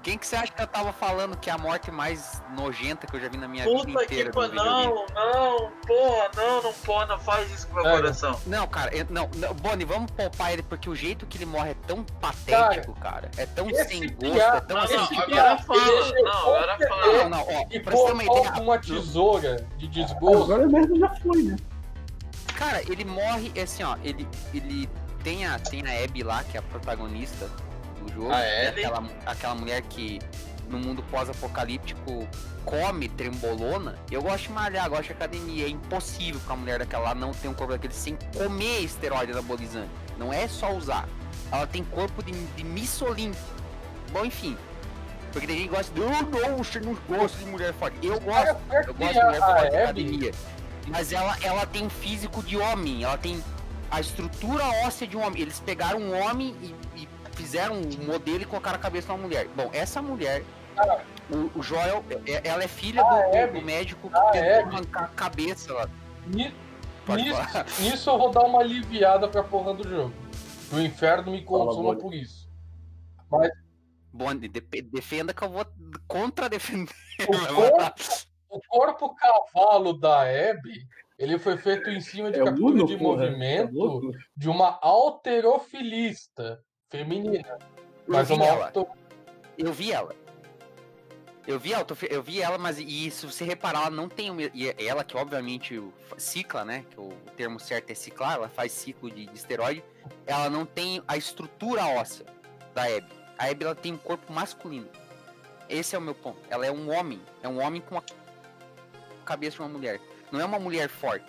Quem que você acha que eu tava falando que é a morte mais nojenta que eu já vi na minha vida Puta inteira? que no pariu. videogame? Não, não, porra, não, não pode, não faz isso com meu Sério? coração. Não, cara, eu- não, não, Bonnie, vamos poupar ele porque o jeito que ele morre é tão patético, cara. É tão sem gosto, piá- é tão Não, assim. não, esse agora fala. Não, agora fala. Não, não, ó, E pra você ter uma ideia. com uma tesoura de desgosto. Agora mesmo já foi, né? Cara, ele morre, é assim, ó, ele, ele tem a, tem a Abby lá, que é a protagonista do jogo. A que é aquela, aquela mulher que no mundo pós-apocalíptico come trembolona. Eu gosto de malhar, gosto de academia. É impossível pra uma mulher daquela lá não ter um corpo daquele sem comer esteroide anabolizante. Não é só usar. Ela tem corpo de, de missolim. Bom, enfim. Porque tem gente que gosta de, oh, não, você não gosta de mulher forte. Eu gosto. Eu gosto de mulher a forte de Abby, academia. Mas ela, ela tem um físico de homem. Ela tem a estrutura óssea de um homem. Eles pegaram um homem e fizeram um modelo e colocaram a cabeça de uma mulher. Bom, essa mulher O, o Joel, é- ela é filha do, Ah, do- Abby. do médico que Ah, tentou Abby. arrancar a cabeça lá. Nisso, eu vou dar uma aliviada pra porra do jogo. O inferno me consuma por isso. Bom, de- de- defenda que eu vou contra-defender. O corpo, o corpo cavalo da Abby, ele foi feito em cima de É captura de porra. Movimento louco? de uma alterofilista feminina. Eu Mas vi uma ela. auto... Eu vi ela. Eu vi ela, eu vi ela, mas e se você reparar, ela não tem e ela que obviamente cicla, né? Que o termo certo é ciclar, ela faz ciclo de, de esteroide. Ela não tem a estrutura óssea da Abby. A Abby ela tem um corpo masculino. Esse é o meu ponto. Ela é um homem, é um homem com a cabeça de uma mulher. Não é uma mulher forte.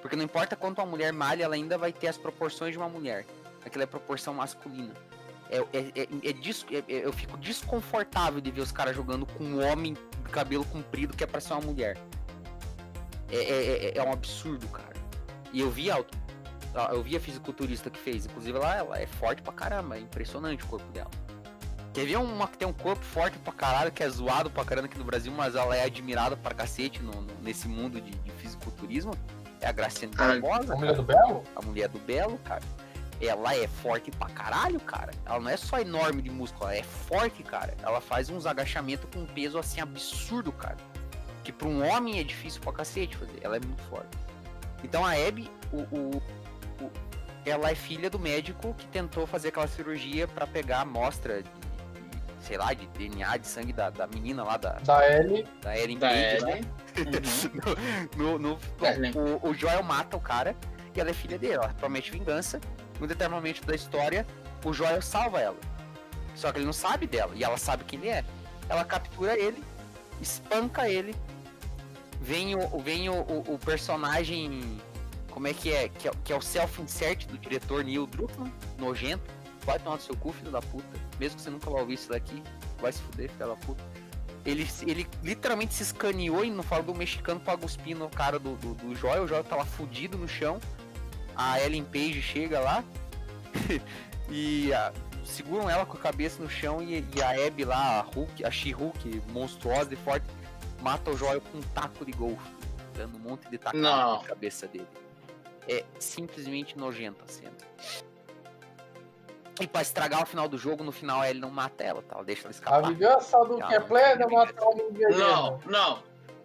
Porque não importa quanto uma mulher malha, ela ainda vai ter as proporções de uma mulher. Aquela é proporção masculina. É, é, é, é é- é- eu fico desconfortável de ver os caras jogando com um homem de cabelo comprido que é pra ser uma mulher. É, é, é- é um absurdo, cara. E eu vi a, eu vi a fisiculturista que fez. Inclusive, ela, ela é forte pra caramba. É impressionante o corpo dela. Quer ver uma que tem um corpo forte pra caralho, que é zoado pra caramba aqui no Brasil, mas ela é admirada pra cacete no, no- nesse mundo de, de fisiculturismo? É a Graciane Barbosa, A mulher do Belo? a mulher do Belo, cara, ela é forte pra caralho, cara. Ela não é só enorme de músculo, ela é forte, cara. Ela faz uns agachamentos com um peso assim absurdo, cara. Que pra um homem é difícil pra cacete fazer. Ela é muito forte. Então a Abby, o, o- o- ela é filha do médico que tentou fazer aquela cirurgia pra pegar a amostra de, de- sei lá, de DNA de sangue da, da menina lá, da, Da Ellie. da Ellen Da Page, né? Uhum. no, no- Ellen. bom, o, o Joel mata o cara e ela é filha dele. Ela promete vingança. No determinado momento da história, o Joel salva ela. Só que ele não sabe dela e ela sabe quem ele é. Ela captura ele, espanca ele. Vem o, vem o, o, o personagem. Como é que é? Que é, que é o self-insert do diretor Neil Druckmann, nojento. Vai tomar no seu cu, filho da puta. Mesmo que você nunca vai ouvir isso daqui, vai se fuder, filho da puta. Ele, ele literalmente se escaneou e não fala do mexicano pra cuspir no cara do, do, do Joel. O Joel tá lá fudido no chão. A Ellen Page chega lá e ah, seguram ela com a cabeça no chão e, e a Abby lá, a Hulk, a She-Hulk, monstruosa e forte, mata o Joel com um taco de golfe, dando um monte de Não. na cabeça dele. É simplesmente nojenta a cena. E pra estragar o final do jogo, no final ele não mata ela, tá? Ela deixa ela A escapar. vingança do que é plena matar o ninguém. Não, não,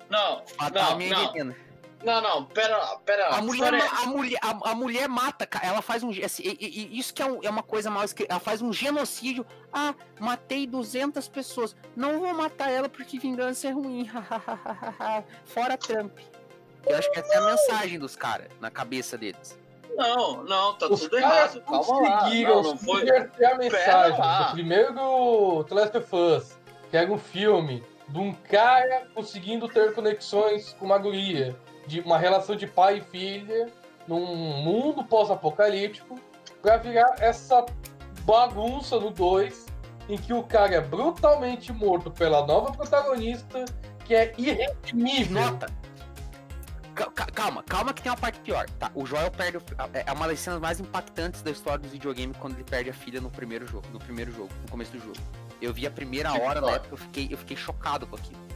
não, Matar a não, minha não, veneno. Não, não, pera, pera. A mulher, a, mulher, a, a mulher mata, ela faz um. assim, e- e- isso que é, um- é uma coisa mal escrita. Ela faz um genocídio. Ah, matei 200 pessoas. Não vou matar ela porque vingança é ruim. Fora Trump. Eu acho que essa é a mensagem dos caras na cabeça deles. Não, não, tá Os tudo errado. Calma lá. conseguiram Não, não foi. a mensagem lá. do primeiro The Last of Us, que era um filme de um cara conseguindo ter conexões com uma guria, de uma relação de pai e filha, num mundo pós-apocalíptico, pra virar essa bagunça no 2, em que o cara é brutalmente morto pela nova protagonista, que é irredimível. Nota. Ca- ca- Calma, calma que tem uma parte pior, tá? O Joel perde. o- É é uma das cenas mais impactantes da história dos videogames quando ele perde a filha no primeiro jogo. No primeiro jogo, no começo do jogo. Eu vi a primeira hora na pior. época, eu fiquei, eu fiquei chocado com aquilo.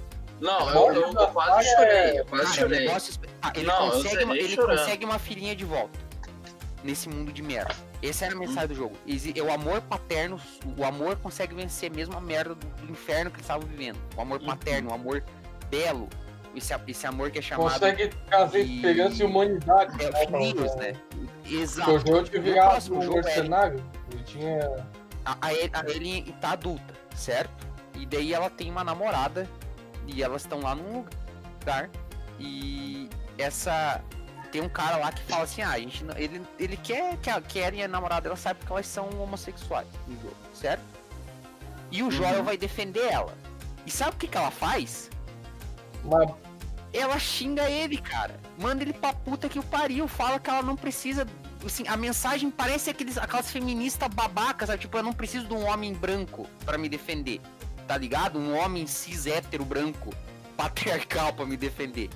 Não, eu, eu, eu quase chorei, eu Cara, quase é um chorei. negócio Ah, ele Não, consegue, uma, ele chorando. consegue uma filhinha de volta nesse mundo de merda. Essa era a mensagem do jogo. É o amor paterno, o amor consegue vencer mesmo a merda do, do inferno que eles estavam vivendo. O amor Uhum. paterno, o amor belo. Esse, esse amor que é chamado Consegue trazer de- esperança e humanidade. é, né, filhos, né? Exato. o jogo virado próximo um jogo, Eric. mercenário. Ele tinha. A, a, El- a Ellie tá adulta, certo? E daí ela tem uma namorada e elas estão lá num lugar e essa tem um cara lá que fala assim, ah, a gente não- ele, ele quer que a Karen e a namorada dela saibam que elas são homossexuais no jogo, certo? E o Joel vai defender ela. E sabe o que que ela faz? Ela xinga ele, cara. Manda ele pra puta que o pariu. Fala que ela não precisa. Assim, a mensagem parece aqueles, aquelas feministas babacas, sabe? Tipo, eu não preciso de um homem branco pra me defender. Tá ligado? Um homem cis hétero branco, patriarcal pra me defender.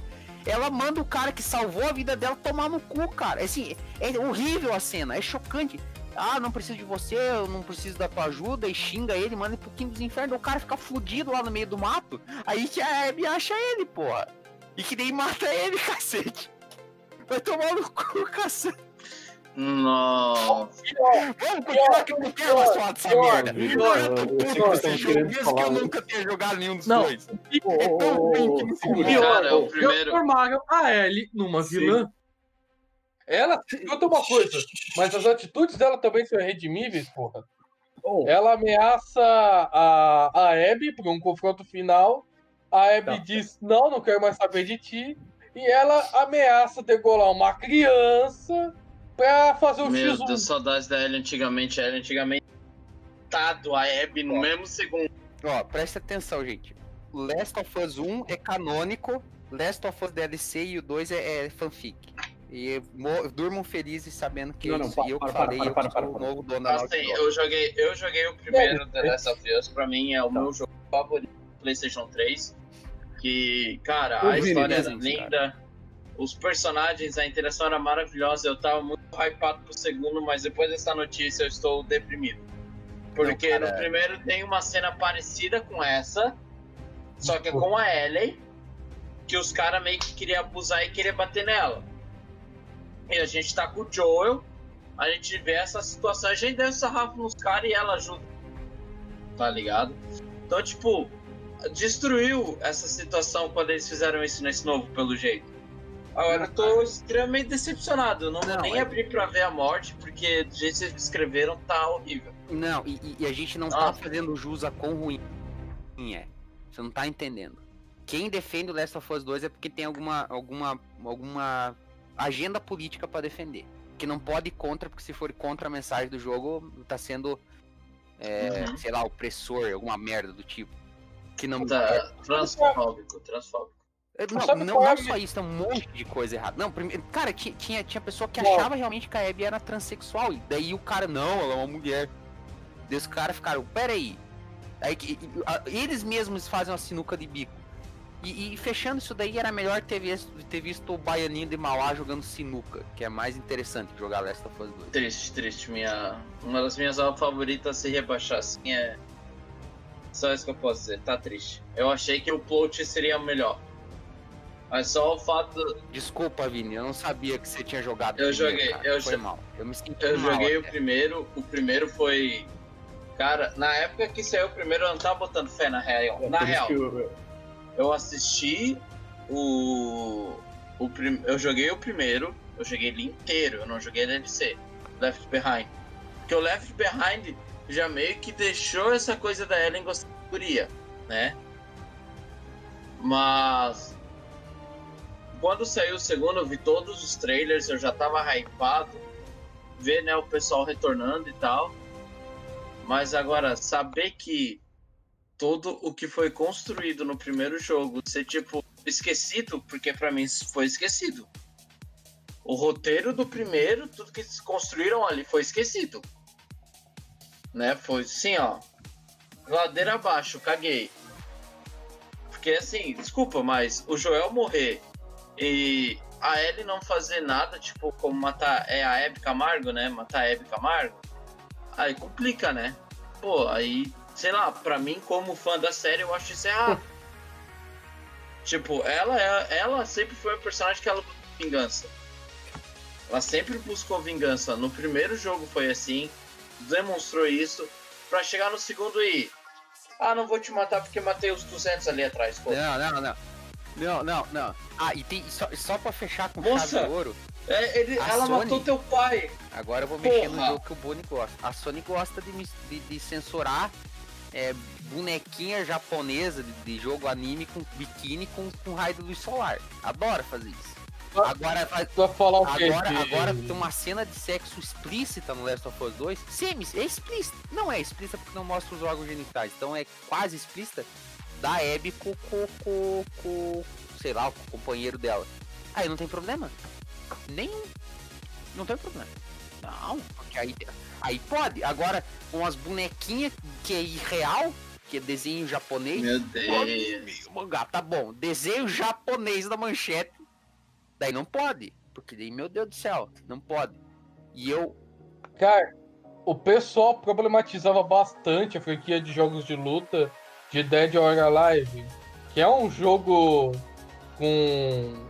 Ela manda o cara que salvou a vida dela tomar no cu, cara. Assim, é horrível a cena, é chocante. ah, não preciso de você, eu não preciso da tua ajuda, e xinga ele, manda ele pro quinto dos infernos, o cara fica fudido lá no meio do mato, aí que a Abby acha ele, porra. E que nem mata ele, cacete. Vai tomar no cu, cacete. Nossa. Vamos continuar que eu não quero mais falar dessa merda. Eu tô puto que com esse jogo, mesmo que eu nunca tenha jogado nenhum dos Não. dois. É tão ruim que me fudeu. Pior, Cara, o eles primeiro- transformaram a Ellie numa Sim. vilã. Ela, escuta uma coisa, mas as atitudes dela também são redimíveis, porra. Oh, Ela ameaça a, a Abby para um confronto final. A Abby Tá. diz: Não, não quero mais saber de ti. E ela ameaça degolar uma criança pra fazer o Meu X1. Deus, saudades da Ellie antigamente. A Ellie antigamente. Tado a Abby no mesmo segundo. Ó, presta atenção, gente. Last of Us 1 é canônico, Last of Us DLC e o 2 é, é fanfic. E durmam felizes sabendo que Não, é não, isso. pa- e eu que para, falei, para, eu para, que para, sou o para. novo dono da Assim, eu joguei, eu joguei o primeiro The Last of Us, pra mim é o Tá. meu jogo favorito do PlayStation 3. Que, cara, Ô, a história era desenho, linda, os personagens, a interação era maravilhosa. Eu tava muito hypado pro segundo, mas depois dessa notícia eu estou deprimido. Porque Não, cara. no primeiro tem uma cena parecida com essa, só que é com a Ellie, que os caras meio que queriam abusar e queriam bater nela. E a gente tá com o Joel, a gente vê essa situação, a gente deu sarrafo nos caras e ela ajuda. Tá ligado? Então, tipo, destruiu essa situação quando eles fizeram isso nesse novo, pelo jeito. Agora eu tô extremamente decepcionado. Eu não, vou Não, nem é- abrir pra ver a morte, porque do jeito que vocês descreveram tá horrível. Não, e, e- a gente não Ah. tá fazendo jus a quão ruim é. Você não tá entendendo. Quem defende o Last of Us 2 é porque tem alguma, alguma, alguma agenda política pra defender. Que não pode ir contra, porque se for contra a mensagem do jogo, tá sendo, é, Uhum. sei lá, opressor, alguma merda do tipo. Que não. Tá transfóbico, transfóbico. É, Não, não, é não a só isso, tem um monte de coisa errada. Não, primeiro, cara, ti- tinha, tinha pessoa que achava realmente que a Abby era transexual. E daí o cara, não, ela é uma mulher. Daí os caras ficaram, peraí. Aí, que- a- eles mesmos fazem uma sinuca de bico. E, e fechando isso daí, era melhor ter visto, ter visto o Baianinho de Mauá jogando sinuca, que é mais interessante que jogar Last of Us 2. Triste, triste. Minha... Uma das minhas aulas favoritas se rebaixar assim é. Só isso que eu posso dizer, tá triste. Eu achei que o plot seria melhor. Mas só o fato. Desculpa, Vini, eu não sabia que você tinha jogado. Eu primeiro, joguei, cara. eu Foi jo- mal. Eu me senti Eu mal joguei o até. primeiro, o primeiro foi. Cara, na época que saiu o primeiro, eu não tava botando fé na real. é Na real, eu- eu assisti o. o prim... Eu joguei o primeiro, eu joguei ele inteiro, eu não joguei DLC, Left Behind. Porque o Left Behind já meio que deixou essa coisa da Ellen gostar de guria, né? Mas. Quando saiu o segundo, eu vi todos os trailers, eu já tava hypado. Ver né, o pessoal retornando e tal. Mas agora, saber que todo o que foi construído no primeiro jogo ser tipo esquecido, porque pra mim foi esquecido. O roteiro do primeiro, tudo que eles construíram ali foi esquecido. Né? Foi assim, ó. Ladeira abaixo, caguei. Porque assim, desculpa, mas o Joel morrer e a Ellie não fazer nada, tipo, como matar é a Abby Camargo, né? Matar a Abby Camargo. Aí complica, né? Pô, aí, sei lá, pra mim, como fã da série, eu acho isso errado. tipo, ela, é, ela sempre foi um personagem que ela buscou vingança. Ela sempre buscou vingança. No primeiro jogo foi assim, demonstrou isso, pra chegar no segundo e. Ah, não vou te matar porque matei os 200 ali atrás. Pô. Não, não, não. Não, não, não. Ah, e tem, só, só pra fechar com Moça! chave de ouro, É, ele- ela Sony? matou teu pai. agora eu vou mexer no Porra! jogo que o Boni gosta. A Sony gosta de, de, de censurar é, bonequinha japonesa de, de jogo anime com biquíni com, com raio de luz solar. Adora fazer isso. Ah. Agora, vai falar o quê? agora, agora tem uma cena de sexo explícita no Last of Us 2. Semi, é explícita. Não é explícita porque não mostra os órgãos genitais. Então é quase explícita da Abby com, com, com, com sei lá, com o companheiro dela. Aí não tem problema. Nenhum. Não tem problema. Não, porque aí, aí pode. Agora, umas bonequinhas que é irreal, que é desenho japonês. Meu Deus. Mangá, tá bom. Desenho japonês da manchete. Daí não pode. Porque daí, meu Deus do céu, não pode. E eu. Cara, o pessoal problematizava bastante a franquia de jogos de luta de Dead or Alive, que é um jogo com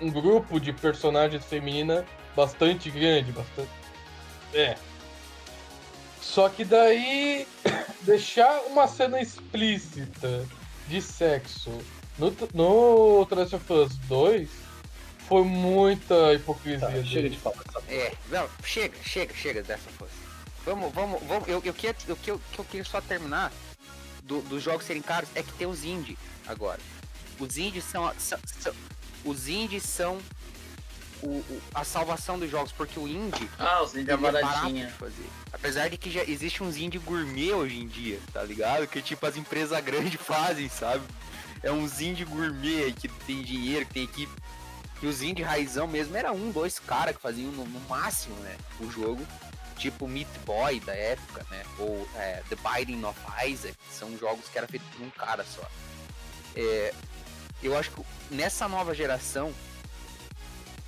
um grupo de personagens femininas bastante grande, bastante. É. Só que daí deixar uma cena explícita de sexo no, no The Last of Us 2 foi muita hipocrisia. Tá, chega de falar. essa É, não, chega, chega, chega dessa força. Vamos, vamos, vamos. Eu, eu, queria, eu, que eu, que eu queria só terminar do- dos jogos serem caros é que tem os indie agora. Os indies são, a- são, são- os indies são o, o- a salvação dos jogos, porque o indie Ah, os indie é é barato baratinha. de fazer. Apesar de que já existe uns indie gourmet hoje em dia, tá ligado? Que tipo as empresas grandes fazem, sabe? É uns indie gourmet que tem dinheiro, que tem equipe. E os indie raizão mesmo era um, dois caras que faziam no, no máximo, né? O jogo. Tipo Meat Boy da época, né? Ou é, The Binding of Isaac, são jogos que era feito por um cara só. É, eu acho que nessa nova geração,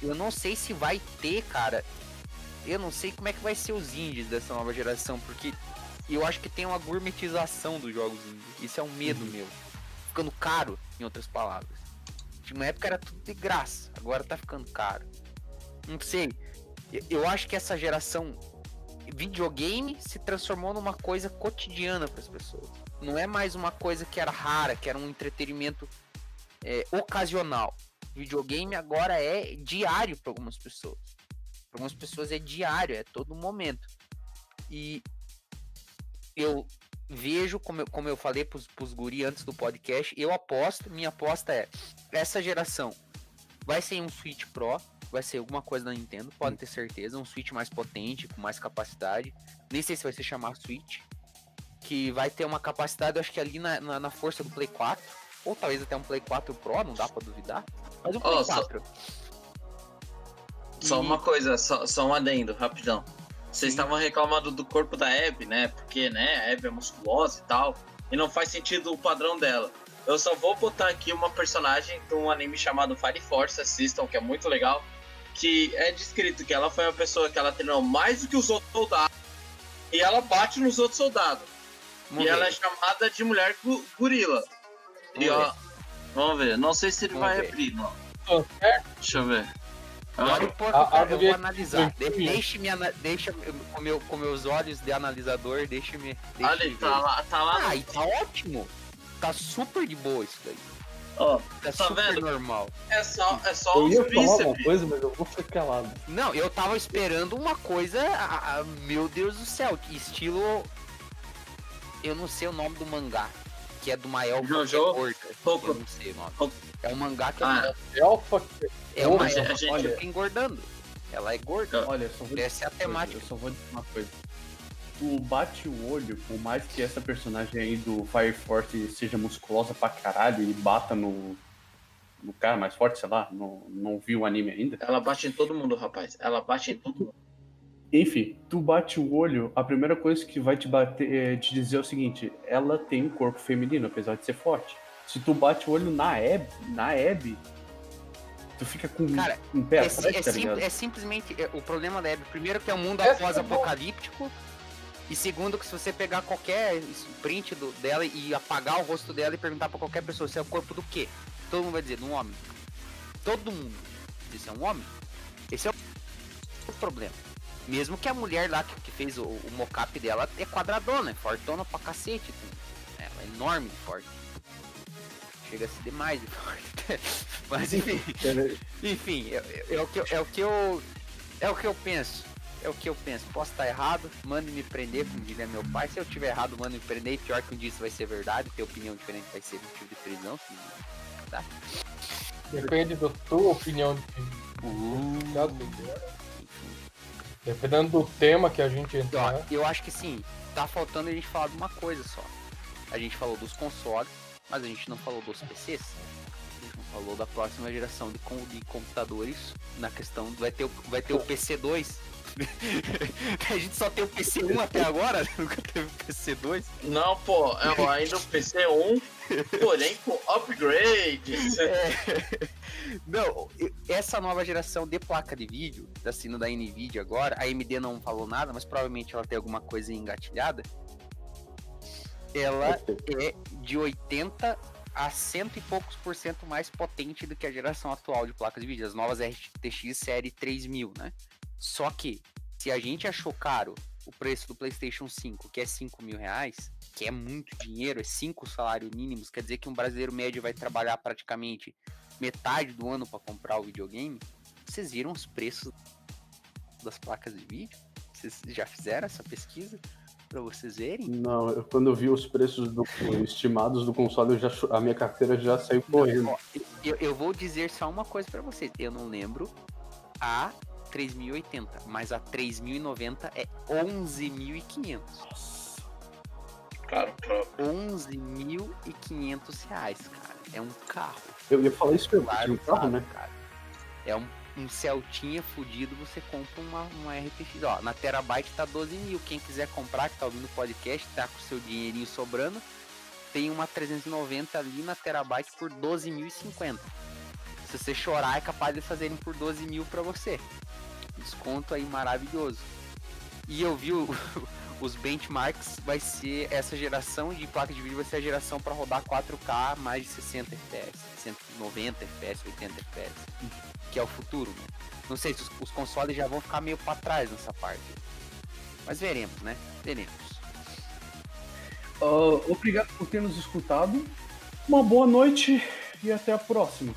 eu não sei se vai ter, cara. Eu não sei como é que vai ser os indies dessa nova geração, porque eu acho que tem uma gourmetização dos jogos indies. Isso é um medo meu. Ficando caro, em outras palavras. De uma época era tudo de graça, agora tá ficando caro. Não sei. Eu acho que essa geração videogame se transformou numa coisa cotidiana para as pessoas. Não é mais uma coisa que era rara, que era um entretenimento é, ocasional. Videogame agora é diário para algumas pessoas. Para algumas pessoas é diário, é todo momento. E eu vejo, como eu, como eu falei pros, pros guri antes do podcast, eu aposto, minha aposta é, essa geração vai ser um Switch Pro, vai ser alguma coisa da Nintendo, pode ter certeza, um Switch mais potente, com mais capacidade. Nem sei se vai se chamar Switch, que vai ter uma capacidade, eu acho que ali na, na, na força do Play 4, ou talvez até um Play 4 Pro, não dá pra duvidar. Mas um Play só- 4. Só E- uma coisa, só, só um adendo, rapidão. Vocês estavam reclamando do corpo da Abby, né? Porque, né, a Abby é musculosa e tal. E não faz sentido o padrão dela. Eu só vou botar aqui uma personagem de um anime chamado Fire Force, assistam, que é muito legal. Que é descrito que ela foi uma pessoa que ela treinou mais do que os outros soldados. E ela bate nos outros soldados. Vamos e ela é chamada de mulher gu- gorila. E ó, vamos ver. Não sei se ele Vamos vai ver. abrir, não. Certo? Deixa eu ver. Agora eu, posso- A- a eu vou analisar. De, Sim. deixe-me ana- deixa com, meu, com meus olhos de analisador, deixe-me. deixe Olha, me tá lá, tá lá Ah, e tá ótimo. Tá super de boa isso daí. Ó, Tá, Tá super vendo? normal. é só, é só Eu os ia falar uma coisa, mas eu vou ficar calado. Não, eu tava esperando uma coisa. ah, ah, meu Deus do céu, estilo. Eu não sei o nome do mangá. Que é do Mael Jojo? Pouco. Eu não sei o nome. Pouco. É um mangá que Ah, É Alpha é uma a gente- elfa a fica engordando. Ela é gorda. Olha, eu só vou Essa é a temática. Eu só vou dizer uma coisa. Tu bate o olho, por mais que essa personagem aí do Fire Force seja musculosa pra caralho e bata no, no cara mais forte, sei lá, não, não vi o anime ainda. ela bate em todo mundo, rapaz. Ela bate em todo mundo. Enfim, tu bate o olho, a primeira coisa que vai te bater é te dizer é o seguinte, ela tem um corpo feminino, apesar de ser forte. Se tu bate o olho na Abby, na Abby, tu fica com Cara, um pé É, atrás, é tá sim- é simplesmente é, o problema da Abby. Primeiro que é um mundo após-apocalíptico. E segundo que se você pegar qualquer print do- dela e apagar o rosto dela e perguntar pra qualquer pessoa se é o corpo do quê? Todo mundo vai dizer, de um homem. Todo mundo. Isso é um homem. Esse é o problema. Mesmo que a mulher lá que, que fez o, o mocap dela é quadradona, é fortona pra cacete. assim. Ela é enorme de forte. Chega a ser demais de forte. Mas enfim. Enfim, é, é- é o que, é o que eu. É o que eu penso. É o que eu penso. Posso estar errado, mande me prender, como diria meu pai. Se eu tiver errado, mande me prender. E pior que um dia isso vai ser verdade, ter opinião diferente vai ser motivo de prisão. Tá? Depende da tua opinião de Caso Dependendo do tema que a gente entrar. eu acho que sim, tá faltando a gente falar de uma coisa só. A gente falou dos consoles, mas a gente não falou dos PCs. A gente não falou da próxima geração de, com- de computadores. Na questão, vai ter, o- vai ter o PC2. a gente só tem o PC1 até agora, nunca teve o PC2. Não, pô, é ainda o PC1, porém com upgrades. É. Não, essa nova geração de placa de vídeo, assim, da NVIDIA agora, a AMD não falou nada, mas provavelmente ela tem alguma coisa engatilhada. Ela é de 80 a cento e poucos por cento mais potente do que a geração atual de placas de vídeo, as novas RTX série 3000, né? Só que, se a gente achou caro o preço do PlayStation 5, que é 5 mil reais, que é muito dinheiro, é 5 salários mínimos, quer dizer que um brasileiro médio vai trabalhar praticamente metade do ano para comprar o videogame. Vocês viram os preços das placas de vídeo? Vocês já fizeram essa pesquisa? para vocês verem? Não, eu, quando eu vi os preços do, estimados do console, já, a minha carteira já saiu correndo. Eu, eu vou dizer só uma coisa para vocês. Eu não lembro a 3.080, mas a 3.090 é 11.500. Claro, próprio. 11.500 reais, cara. É um carro. Eu ia falar isso pelo claro, um carro, né? Cara. É um um Celtinha fudido, você compra uma, uma RTX. Ó, na Terabyte tá 12 mil. Quem quiser comprar, que tá ouvindo o podcast, tá com seu dinheirinho sobrando, tem uma 390 ali na Terabyte por 12.050. Se você chorar, é capaz de fazerem por 12 mil pra você. Desconto aí maravilhoso. E eu vi o, os benchmarks, vai ser essa geração de placa de vídeo vai ser a geração para rodar 4K mais de 60 FPS, 190 FPS, 80 FPS que é o futuro. Né? Não sei se os, os consoles já vão ficar meio para trás nessa parte. Mas veremos, né? Veremos. Uh, obrigado por ter nos escutado. Uma boa noite e até a próxima.